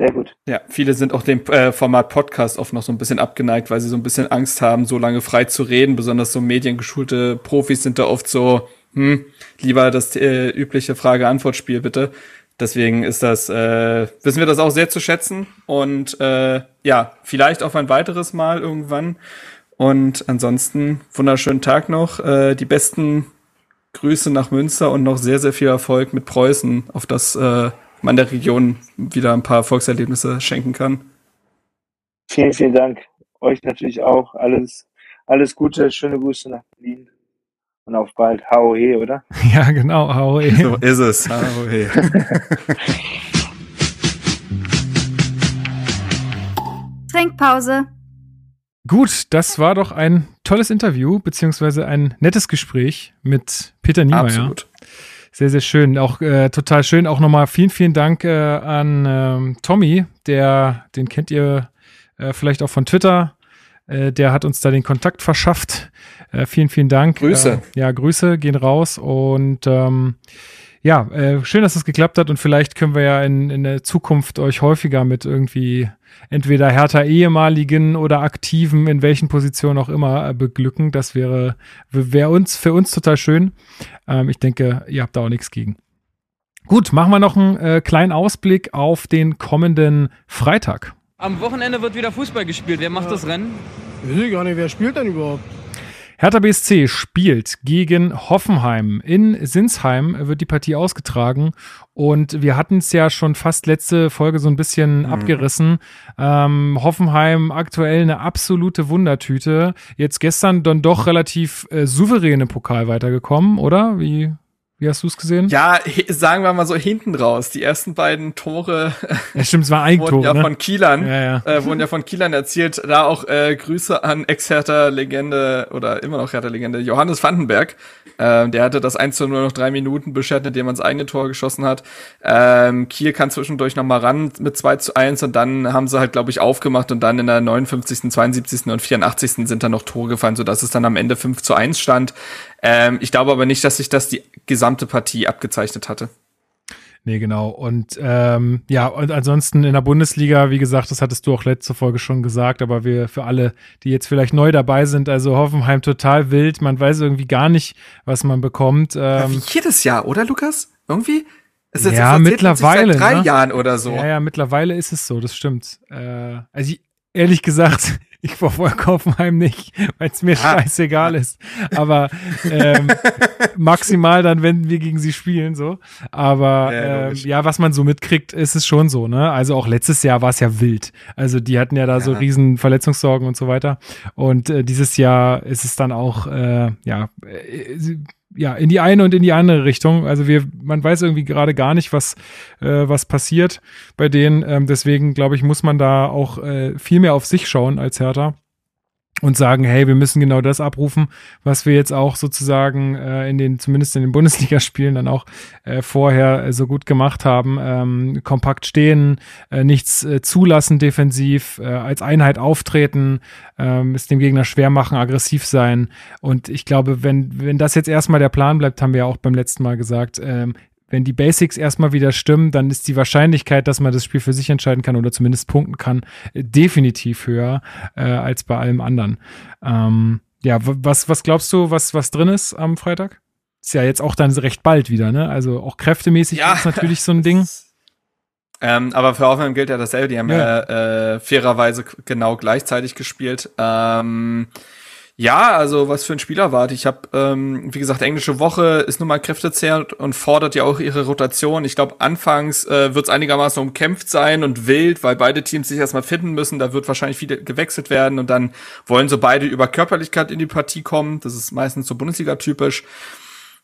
Sehr gut. Ja, viele sind auch dem äh, Format Podcast oft noch so ein bisschen abgeneigt, weil sie so ein bisschen Angst haben, so lange frei zu reden. Besonders so mediengeschulte Profis sind da oft so, hm, lieber das äh, übliche Frage-Antwort-Spiel bitte. Deswegen ist das, äh, wissen wir das auch sehr zu schätzen. Und äh, ja, vielleicht auf ein weiteres Mal irgendwann. Und ansonsten wunderschönen Tag noch. Äh, die besten Grüße nach Münster und noch sehr, sehr viel Erfolg mit Preußen, auf das äh, man der Region wieder ein paar Volkserlebnisse schenken kann. Vielen, vielen Dank. Euch natürlich auch. Alles, alles Gute, schöne Grüße nach Berlin. Und auf bald. HOE, oder? (laughs) Ja, genau, HOE. So ist es. HOE. (laughs) Trinkpause. Gut, das war doch ein tolles Interview, beziehungsweise ein nettes Gespräch mit Peter Niemeyer. Absolut. Sehr, sehr schön. Auch äh, total schön. Auch nochmal vielen, vielen Dank äh, an ähm, Tommy, der, den kennt ihr äh, vielleicht auch von Twitter. Äh, der hat uns da den Kontakt verschafft. Äh, vielen, vielen Dank. Grüße. Äh, ja, Grüße gehen raus und ähm, ja, äh, schön, dass es geklappt hat und vielleicht können wir ja in, in der Zukunft euch häufiger mit irgendwie entweder härter ehemaligen oder aktiven, in welchen Positionen auch immer, äh, beglücken. Das wäre, wäre uns, für uns total schön. Ähm, ich denke, ihr habt da auch nichts gegen. Gut, machen wir noch einen äh, kleinen Ausblick auf den kommenden Freitag. Am Wochenende wird wieder Fußball gespielt. Wer macht ja. das Rennen? Weiß ich gar nicht, wer spielt denn überhaupt? Hertha BSC spielt gegen Hoffenheim. In Sinsheim wird die Partie ausgetragen. Und wir hatten es ja schon fast letzte Folge so ein bisschen mhm. abgerissen. Ähm, Hoffenheim aktuell eine absolute Wundertüte. Jetzt gestern dann doch relativ äh, souverän im Pokal weitergekommen, oder? Wie, wie hast du es gesehen? Ja, sagen wir mal so hinten raus. Die ersten beiden Tore ja, stimmt, es war ein wurden ja ne? von Kielern, ja, ja. Äh, wurden ja von Kielern erzielt. Da auch äh, Grüße an Ex-Hertha-Legende oder immer noch Hertha-Legende Johannes Vandenberg. Ähm, der hatte das 1 zu 0 noch drei Minuten beschert, indem man das eigene Tor geschossen hat. Ähm, Kiel kann zwischendurch noch mal ran mit 2 zu 1 und dann haben sie halt, glaube ich, aufgemacht und dann in der 59., 72. und 84. sind dann noch Tore gefallen, sodass es dann am Ende 5 zu 1 stand. Ähm, ich glaube aber nicht, dass sich das die gesamte Partie abgezeichnet hatte. Nee, genau. Und ähm, ja, und ansonsten in der Bundesliga, wie gesagt, das hattest du auch letzte Folge schon gesagt, aber wir für alle, die jetzt vielleicht neu dabei sind, also Hoffenheim total wild. Man weiß irgendwie gar nicht, was man bekommt. Ähm, ja, wie jedes Jahr, oder Lukas? Irgendwie? Es ist ja, mittlerweile. Seit drei ne? Jahren oder so. Ja, ja, mittlerweile ist es so, das stimmt. Äh, also ich, ehrlich gesagt, (laughs) ich verfolge Hoffenheim nicht, weil es mir ah. scheißegal ist. Aber ähm, (laughs) maximal dann, wenn wir gegen sie spielen, so. Aber ja, ähm, ja, was man so mitkriegt, ist es schon so, ne? Also auch letztes Jahr war es ja wild. Also die hatten ja da ja. so riesen Verletzungssorgen und so weiter. Und äh, dieses Jahr ist es dann auch, äh, ja, äh, ja, in die eine und in die andere Richtung. Also wir, man weiß irgendwie gerade gar nicht, was, äh, was passiert bei denen. Ähm, deswegen, glaube ich, muss man da auch äh, viel mehr auf sich schauen als Hertha und sagen, hey, wir müssen genau das abrufen, was wir jetzt auch sozusagen äh, in den, zumindest in den (laughs) Bundesligaspielen dann auch äh, vorher äh, so gut gemacht haben. Ähm, kompakt stehen, äh, nichts äh, zulassen defensiv, äh, als Einheit auftreten, ähm, es dem Gegner schwer machen, aggressiv sein. Und ich glaube, wenn, wenn das jetzt erstmal der Plan bleibt, haben wir ja auch beim letzten Mal gesagt, ähm, wenn die Basics erstmal wieder stimmen, dann ist die Wahrscheinlichkeit, dass man das Spiel für sich entscheiden kann oder zumindest punkten kann, äh, definitiv höher äh, als bei allem anderen. Ähm, ja, was, was glaubst du, was, was drin ist am Freitag? Ist ja jetzt auch dann recht bald wieder, ne? Also auch kräftemäßig ja, ist natürlich so ein (laughs) Ding. Ähm, aber für Hoffenheim gilt ja dasselbe. Die haben ja, ja äh, fairerweise genau gleichzeitig gespielt. Ähm, ja, also was für ein Spieler wart. Ich habe, ähm, wie gesagt, englische Woche ist nun mal kräftezerrt und fordert ja auch ihre Rotation. Ich glaube, anfangs äh, wird es einigermaßen umkämpft sein und wild, weil beide Teams sich erstmal finden müssen. Da wird wahrscheinlich viele gewechselt werden und dann wollen so beide über Körperlichkeit in die Partie kommen. Das ist meistens so Bundesliga-typisch.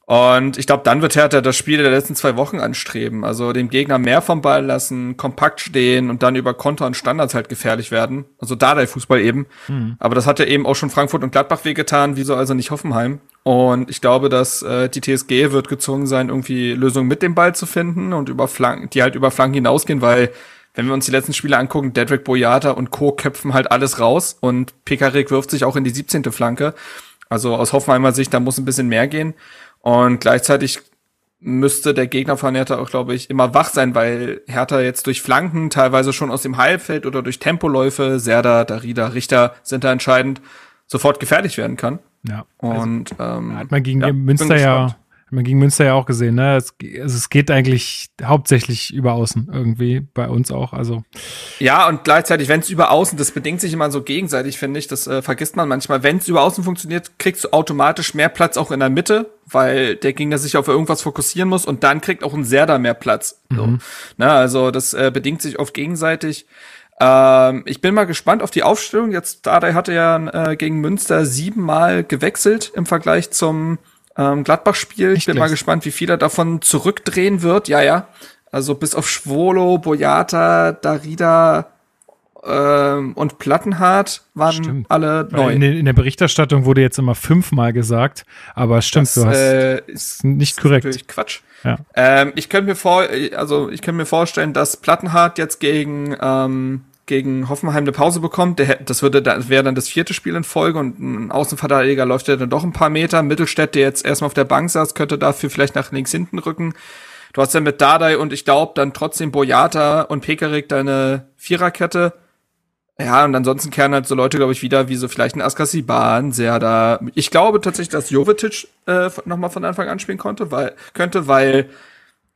Und ich glaube, dann wird Hertha das Spiel der letzten zwei Wochen anstreben. Also dem Gegner mehr vom Ball lassen, kompakt stehen und dann über Konter und Standards halt gefährlich werden. Also da der Fußball eben. Mhm. Aber das hat ja eben auch schon Frankfurt und Gladbach wehgetan, wieso also nicht Hoffenheim. Und ich glaube, dass äh, die TSG wird gezwungen sein, irgendwie Lösungen mit dem Ball zu finden und über Flanken, die halt über Flanken hinausgehen, weil wenn wir uns die letzten Spiele angucken, Dedrick Boyata und Co. köpfen halt alles raus und Pekarik wirft sich auch in die 17. Flanke. Also aus Hoffenheimer Sicht, da muss ein bisschen mehr gehen. Und gleichzeitig müsste der Gegner von Hertha auch, glaube ich, immer wach sein, weil Hertha jetzt durch Flanken, teilweise schon aus dem Heilfeld oder durch Tempoläufe, Serda, Darida, Richter sind da entscheidend, sofort gefährlich werden kann. Ja. Und also, ähm, hat man gegen ja, Münster ja man gegen Münster ja auch gesehen, ne? Es, also es geht eigentlich hauptsächlich über Außen irgendwie, bei uns auch. Also. Ja, und gleichzeitig, wenn es über Außen, das bedingt sich immer so gegenseitig, finde ich. Das äh, vergisst man manchmal. Wenn es über Außen funktioniert, kriegst du automatisch mehr Platz auch in der Mitte, weil der Gegner sich auf irgendwas fokussieren muss und dann kriegt auch ein Serda mehr Platz. So. Mhm. Na, also das äh, bedingt sich oft gegenseitig. Ähm, ich bin mal gespannt auf die Aufstellung. Jetzt, Dardai hatte ja äh, gegen Münster siebenmal gewechselt im Vergleich zum ähm, Gladbach-Spiel. Ich bin mal gespannt, wie viel er davon zurückdrehen wird. Ja, ja. Also bis auf Schwolo, Boyata, Darida ähm, und Plattenhardt waren stimmt. alle neu. In, in, der Berichterstattung wurde jetzt immer fünfmal gesagt, aber stimmt, das, du hast äh, ist nicht korrekt. Ist Quatsch. Ja. Ähm, ich könnte mir vor, also ich könnte mir vorstellen, dass Plattenhardt jetzt gegen ähm, gegen Hoffenheim eine Pause bekommt, der, das würde das wäre dann das vierte Spiel in Folge und ein Außenverteidiger läuft ja dann doch ein paar Meter. Mittelstädt, der jetzt erstmal auf der Bank saß, könnte dafür vielleicht nach links hinten rücken. Du hast ja mit Dardai und ich glaube dann trotzdem Boyata und Pekarik deine Viererkette. Ja, und ansonsten kehren halt so Leute, glaube ich, wieder, wie so vielleicht ein Askasiban, sehr da. Ich glaube tatsächlich, dass Jovetic äh, nochmal von Anfang an spielen konnte, weil, könnte, weil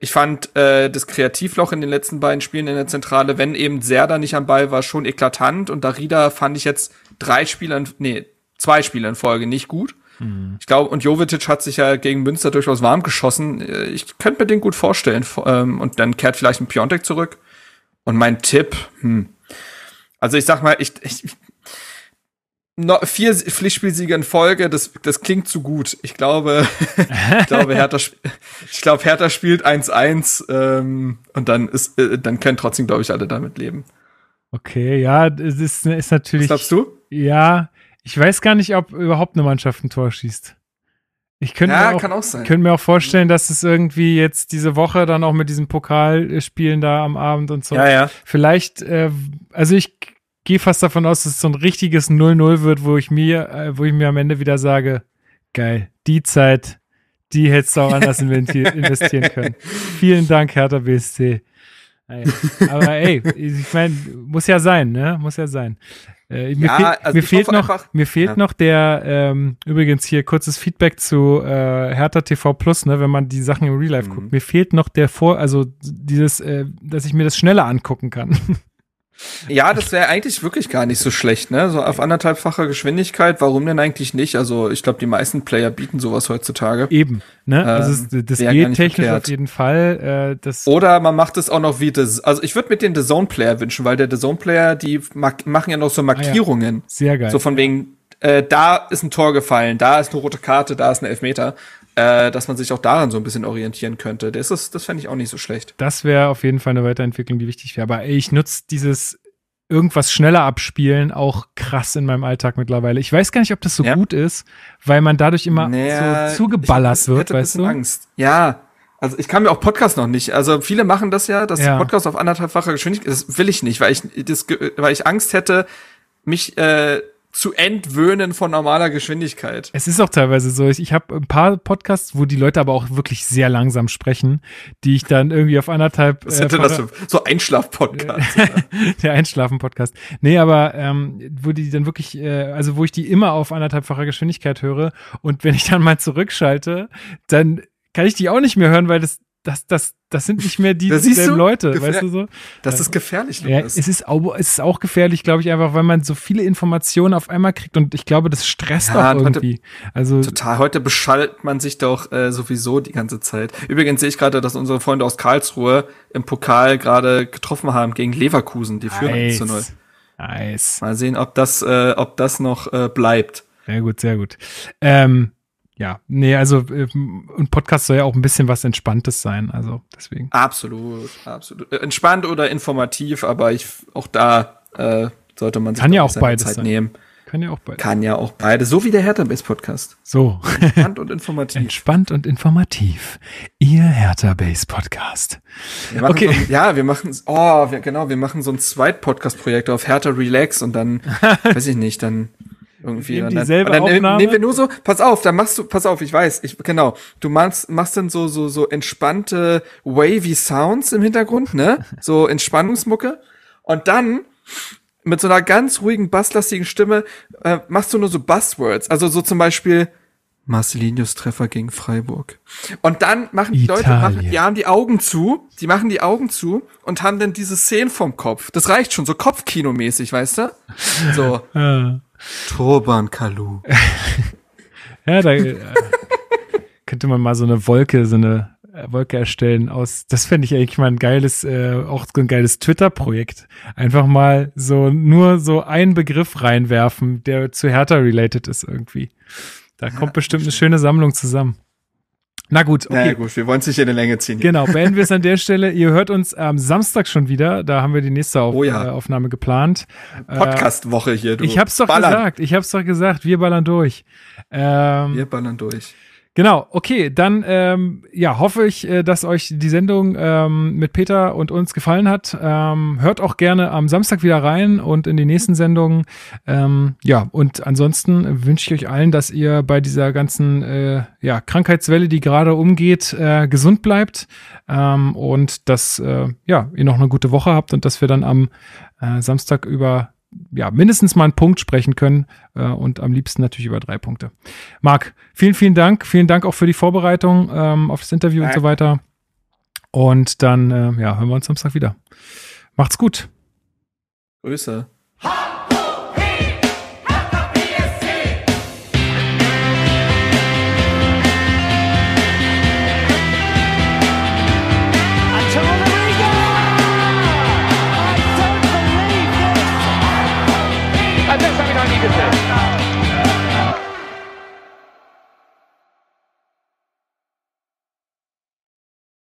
ich fand äh, das Kreativloch in den letzten beiden Spielen in der Zentrale, wenn eben Serda nicht am Ball war, schon eklatant. Und Darida fand ich jetzt drei Spiele, nee, zwei Spiele in Folge nicht gut. Mhm. Ich glaube, und Jovetic hat sich ja gegen Münster durchaus warm geschossen. Äh, ich könnte mir den gut vorstellen. Ähm, und dann kehrt vielleicht ein Piontek zurück. Und mein Tipp, hm. Also ich sag mal, ich, ich no, vier Pflichtspielsiege in Folge, das, das klingt zu gut. Ich glaube, (laughs) ich glaube, Hertha, ich glaube, Hertha spielt 1-1 ähm, und dann ist, äh, dann können trotzdem, glaube ich, alle damit leben. Okay, ja, es ist, ist natürlich. Was glaubst du? Ja, ich weiß gar nicht, ob überhaupt eine Mannschaft ein Tor schießt. Ich könnte ja, mir, auch, kann auch sein. könnte mir auch vorstellen, dass es irgendwie jetzt diese Woche dann auch mit diesen Pokalspielen da am Abend und so. Ja, ja. Vielleicht, äh, also ich gehe fast davon aus, dass es so ein richtiges 0-0 wird, wo ich mir, äh, wo ich mir am Ende wieder sage, geil, die Zeit, die hättest du auch anders (laughs) investieren können. Vielen Dank, Hertha BSC. Aber ey, ich meine, muss ja sein, ne? Muss ja sein. Äh, mir, ja, fehl, also mir fehlt noch, einfach, mir fehlt ja. noch der, ähm, übrigens hier kurzes Feedback zu äh, Hertha TV Plus, ne, wenn man die Sachen im Real Life mhm. guckt. Mir fehlt noch der Vor, also dieses, äh, dass ich mir das schneller angucken kann. Ja, das wäre eigentlich wirklich gar nicht so schlecht, ne? So auf anderthalbfacher Geschwindigkeit, warum denn eigentlich nicht? Also ich glaube, die meisten Player bieten sowas heutzutage. Eben, ne? Also ähm, das geht technisch verkehrt. auf jeden Fall. Äh, das Oder man macht es auch noch wie das. Also ich würde mit den The Zone Player wünschen, weil der The Zone Player, die machen ja noch so Markierungen. Ah, ja. Sehr geil. So von wegen, äh, da ist ein Tor gefallen, da ist eine rote Karte, da ist ein Elfmeter äh, dass man sich auch daran so ein bisschen orientieren könnte. Das, ist, das fände ich auch nicht so schlecht. Das wäre auf jeden Fall eine Weiterentwicklung, die wichtig wäre. Aber ey, ich nutze dieses irgendwas schneller abspielen auch krass in meinem Alltag mittlerweile. Ich weiß gar nicht, ob das so ja. gut ist, weil man dadurch immer naja, so zugeballert ich, wird, weißt du? Angst. Ja, also ich kann mir auch Podcast noch nicht. Also viele machen das ja, dass ja. Podcast auf anderthalbfacher Geschwindigkeit. Das will ich nicht, weil ich das, weil ich Angst hätte, mich äh, zu entwöhnen von normaler Geschwindigkeit. Es ist auch teilweise so. Ich habe ein paar Podcasts, wo die Leute aber auch wirklich sehr langsam sprechen, die ich dann irgendwie auf anderthalb. Was äh, das für, so Einschlaf-Podcast? (laughs) der Einschlafen-Podcast. Nee, aber ähm, wo die dann wirklich, äh, also wo ich die immer auf anderthalbfacher Geschwindigkeit höre und wenn ich dann mal zurückschalte, dann kann ich die auch nicht mehr hören, weil das das, das, das sind nicht mehr die (laughs) selben Leute, Gefähr weißt du so? Das ist gefährlich, Ja, es ist auch, es ist auch gefährlich, glaube ich, einfach, weil man so viele Informationen auf einmal kriegt und ich glaube, das stresst ja, auch irgendwie. Heute, also total. Heute beschallt man sich doch äh, sowieso die ganze Zeit. Übrigens sehe ich gerade, dass unsere Freunde aus Karlsruhe im Pokal gerade getroffen haben gegen Leverkusen. Die führen nice. zu null. Nice. Mal sehen, ob das, äh, ob das noch äh, bleibt. Sehr gut, sehr gut. Ähm, ja, nee, also ein Podcast soll ja auch ein bisschen was Entspanntes sein, also deswegen. Absolut, absolut. Äh, entspannt oder informativ, aber ich auch da äh, sollte man sich Kann ja auch beides Zeit sein. nehmen. Kann ja auch beides. Kann ja auch beides, so wie der Hertha Base Podcast. So. Entspannt und (laughs) informativ. Entspannt und informativ. Ihr Hertha Base Podcast. okay. So, ja, wir machen, oh, wir, genau, wir machen so ein Zweit-Podcast-Projekt auf Hertha Relax und dann, (laughs) weiß ich nicht, dann irgendwie. Und dann, dieselbe und dann Aufnahme? nehmen wir nur so, pass auf, dann machst du, pass auf, ich weiß, ich, genau, du machst, machst dann so, so, so entspannte, wavy Sounds im Hintergrund, ne? (laughs) So Entspannungsmucke. Und dann, mit so einer ganz ruhigen, basslastigen Stimme, äh, machst du nur so Buzzwords. Also so zum Beispiel, Marcelinius Treffer gegen Freiburg. Und dann machen die Italien. Leute, machen, die haben die Augen zu, die machen die Augen zu und haben dann diese Szenen vom Kopf. Das reicht schon, so Kopfkinomäßig, weißt du? So. (laughs) Turban Kalu. (laughs) ja, da äh, könnte man mal so eine Wolke, so eine Wolke erstellen aus, das fände ich eigentlich mal ein geiles, äh, auch ein geiles Twitter-Projekt. Einfach mal so nur so einen Begriff reinwerfen, der zu Hertha related ist irgendwie. Da ja, kommt bestimmt eine schöne Sammlung zusammen. Na gut, okay. Ja, gut, wir wollen es nicht in die Länge ziehen. Genau, beenden wir es an der Stelle. Ihr hört uns am Samstag schon wieder. Da haben wir die nächste Auf oh ja. äh, Aufnahme geplant. Podcast-Woche hier, du. Ich hab's doch ballern. gesagt. Ich hab's doch gesagt. Wir ballern durch. Ähm, wir ballern durch. Genau, okay, dann ähm, ja, hoffe ich, äh, dass euch die Sendung ähm, mit Peter und uns gefallen hat. Ähm, hört auch gerne am Samstag wieder rein und in die nächsten Sendungen. Ähm, ja, und ansonsten wünsche ich euch allen, dass ihr bei dieser ganzen äh, ja, Krankheitswelle, die gerade umgeht, äh, gesund bleibt ähm, und dass äh, ja, ihr noch eine gute Woche habt und dass wir dann am äh, Samstag über ja, mindestens mal einen Punkt sprechen können äh, und am liebsten natürlich über drei Punkte. Marc, vielen, vielen Dank. Vielen Dank auch für die Vorbereitung ähm, auf das Interview Danke. und so weiter. Und dann äh, ja, hören wir uns Samstag wieder. Macht's gut. Grüße.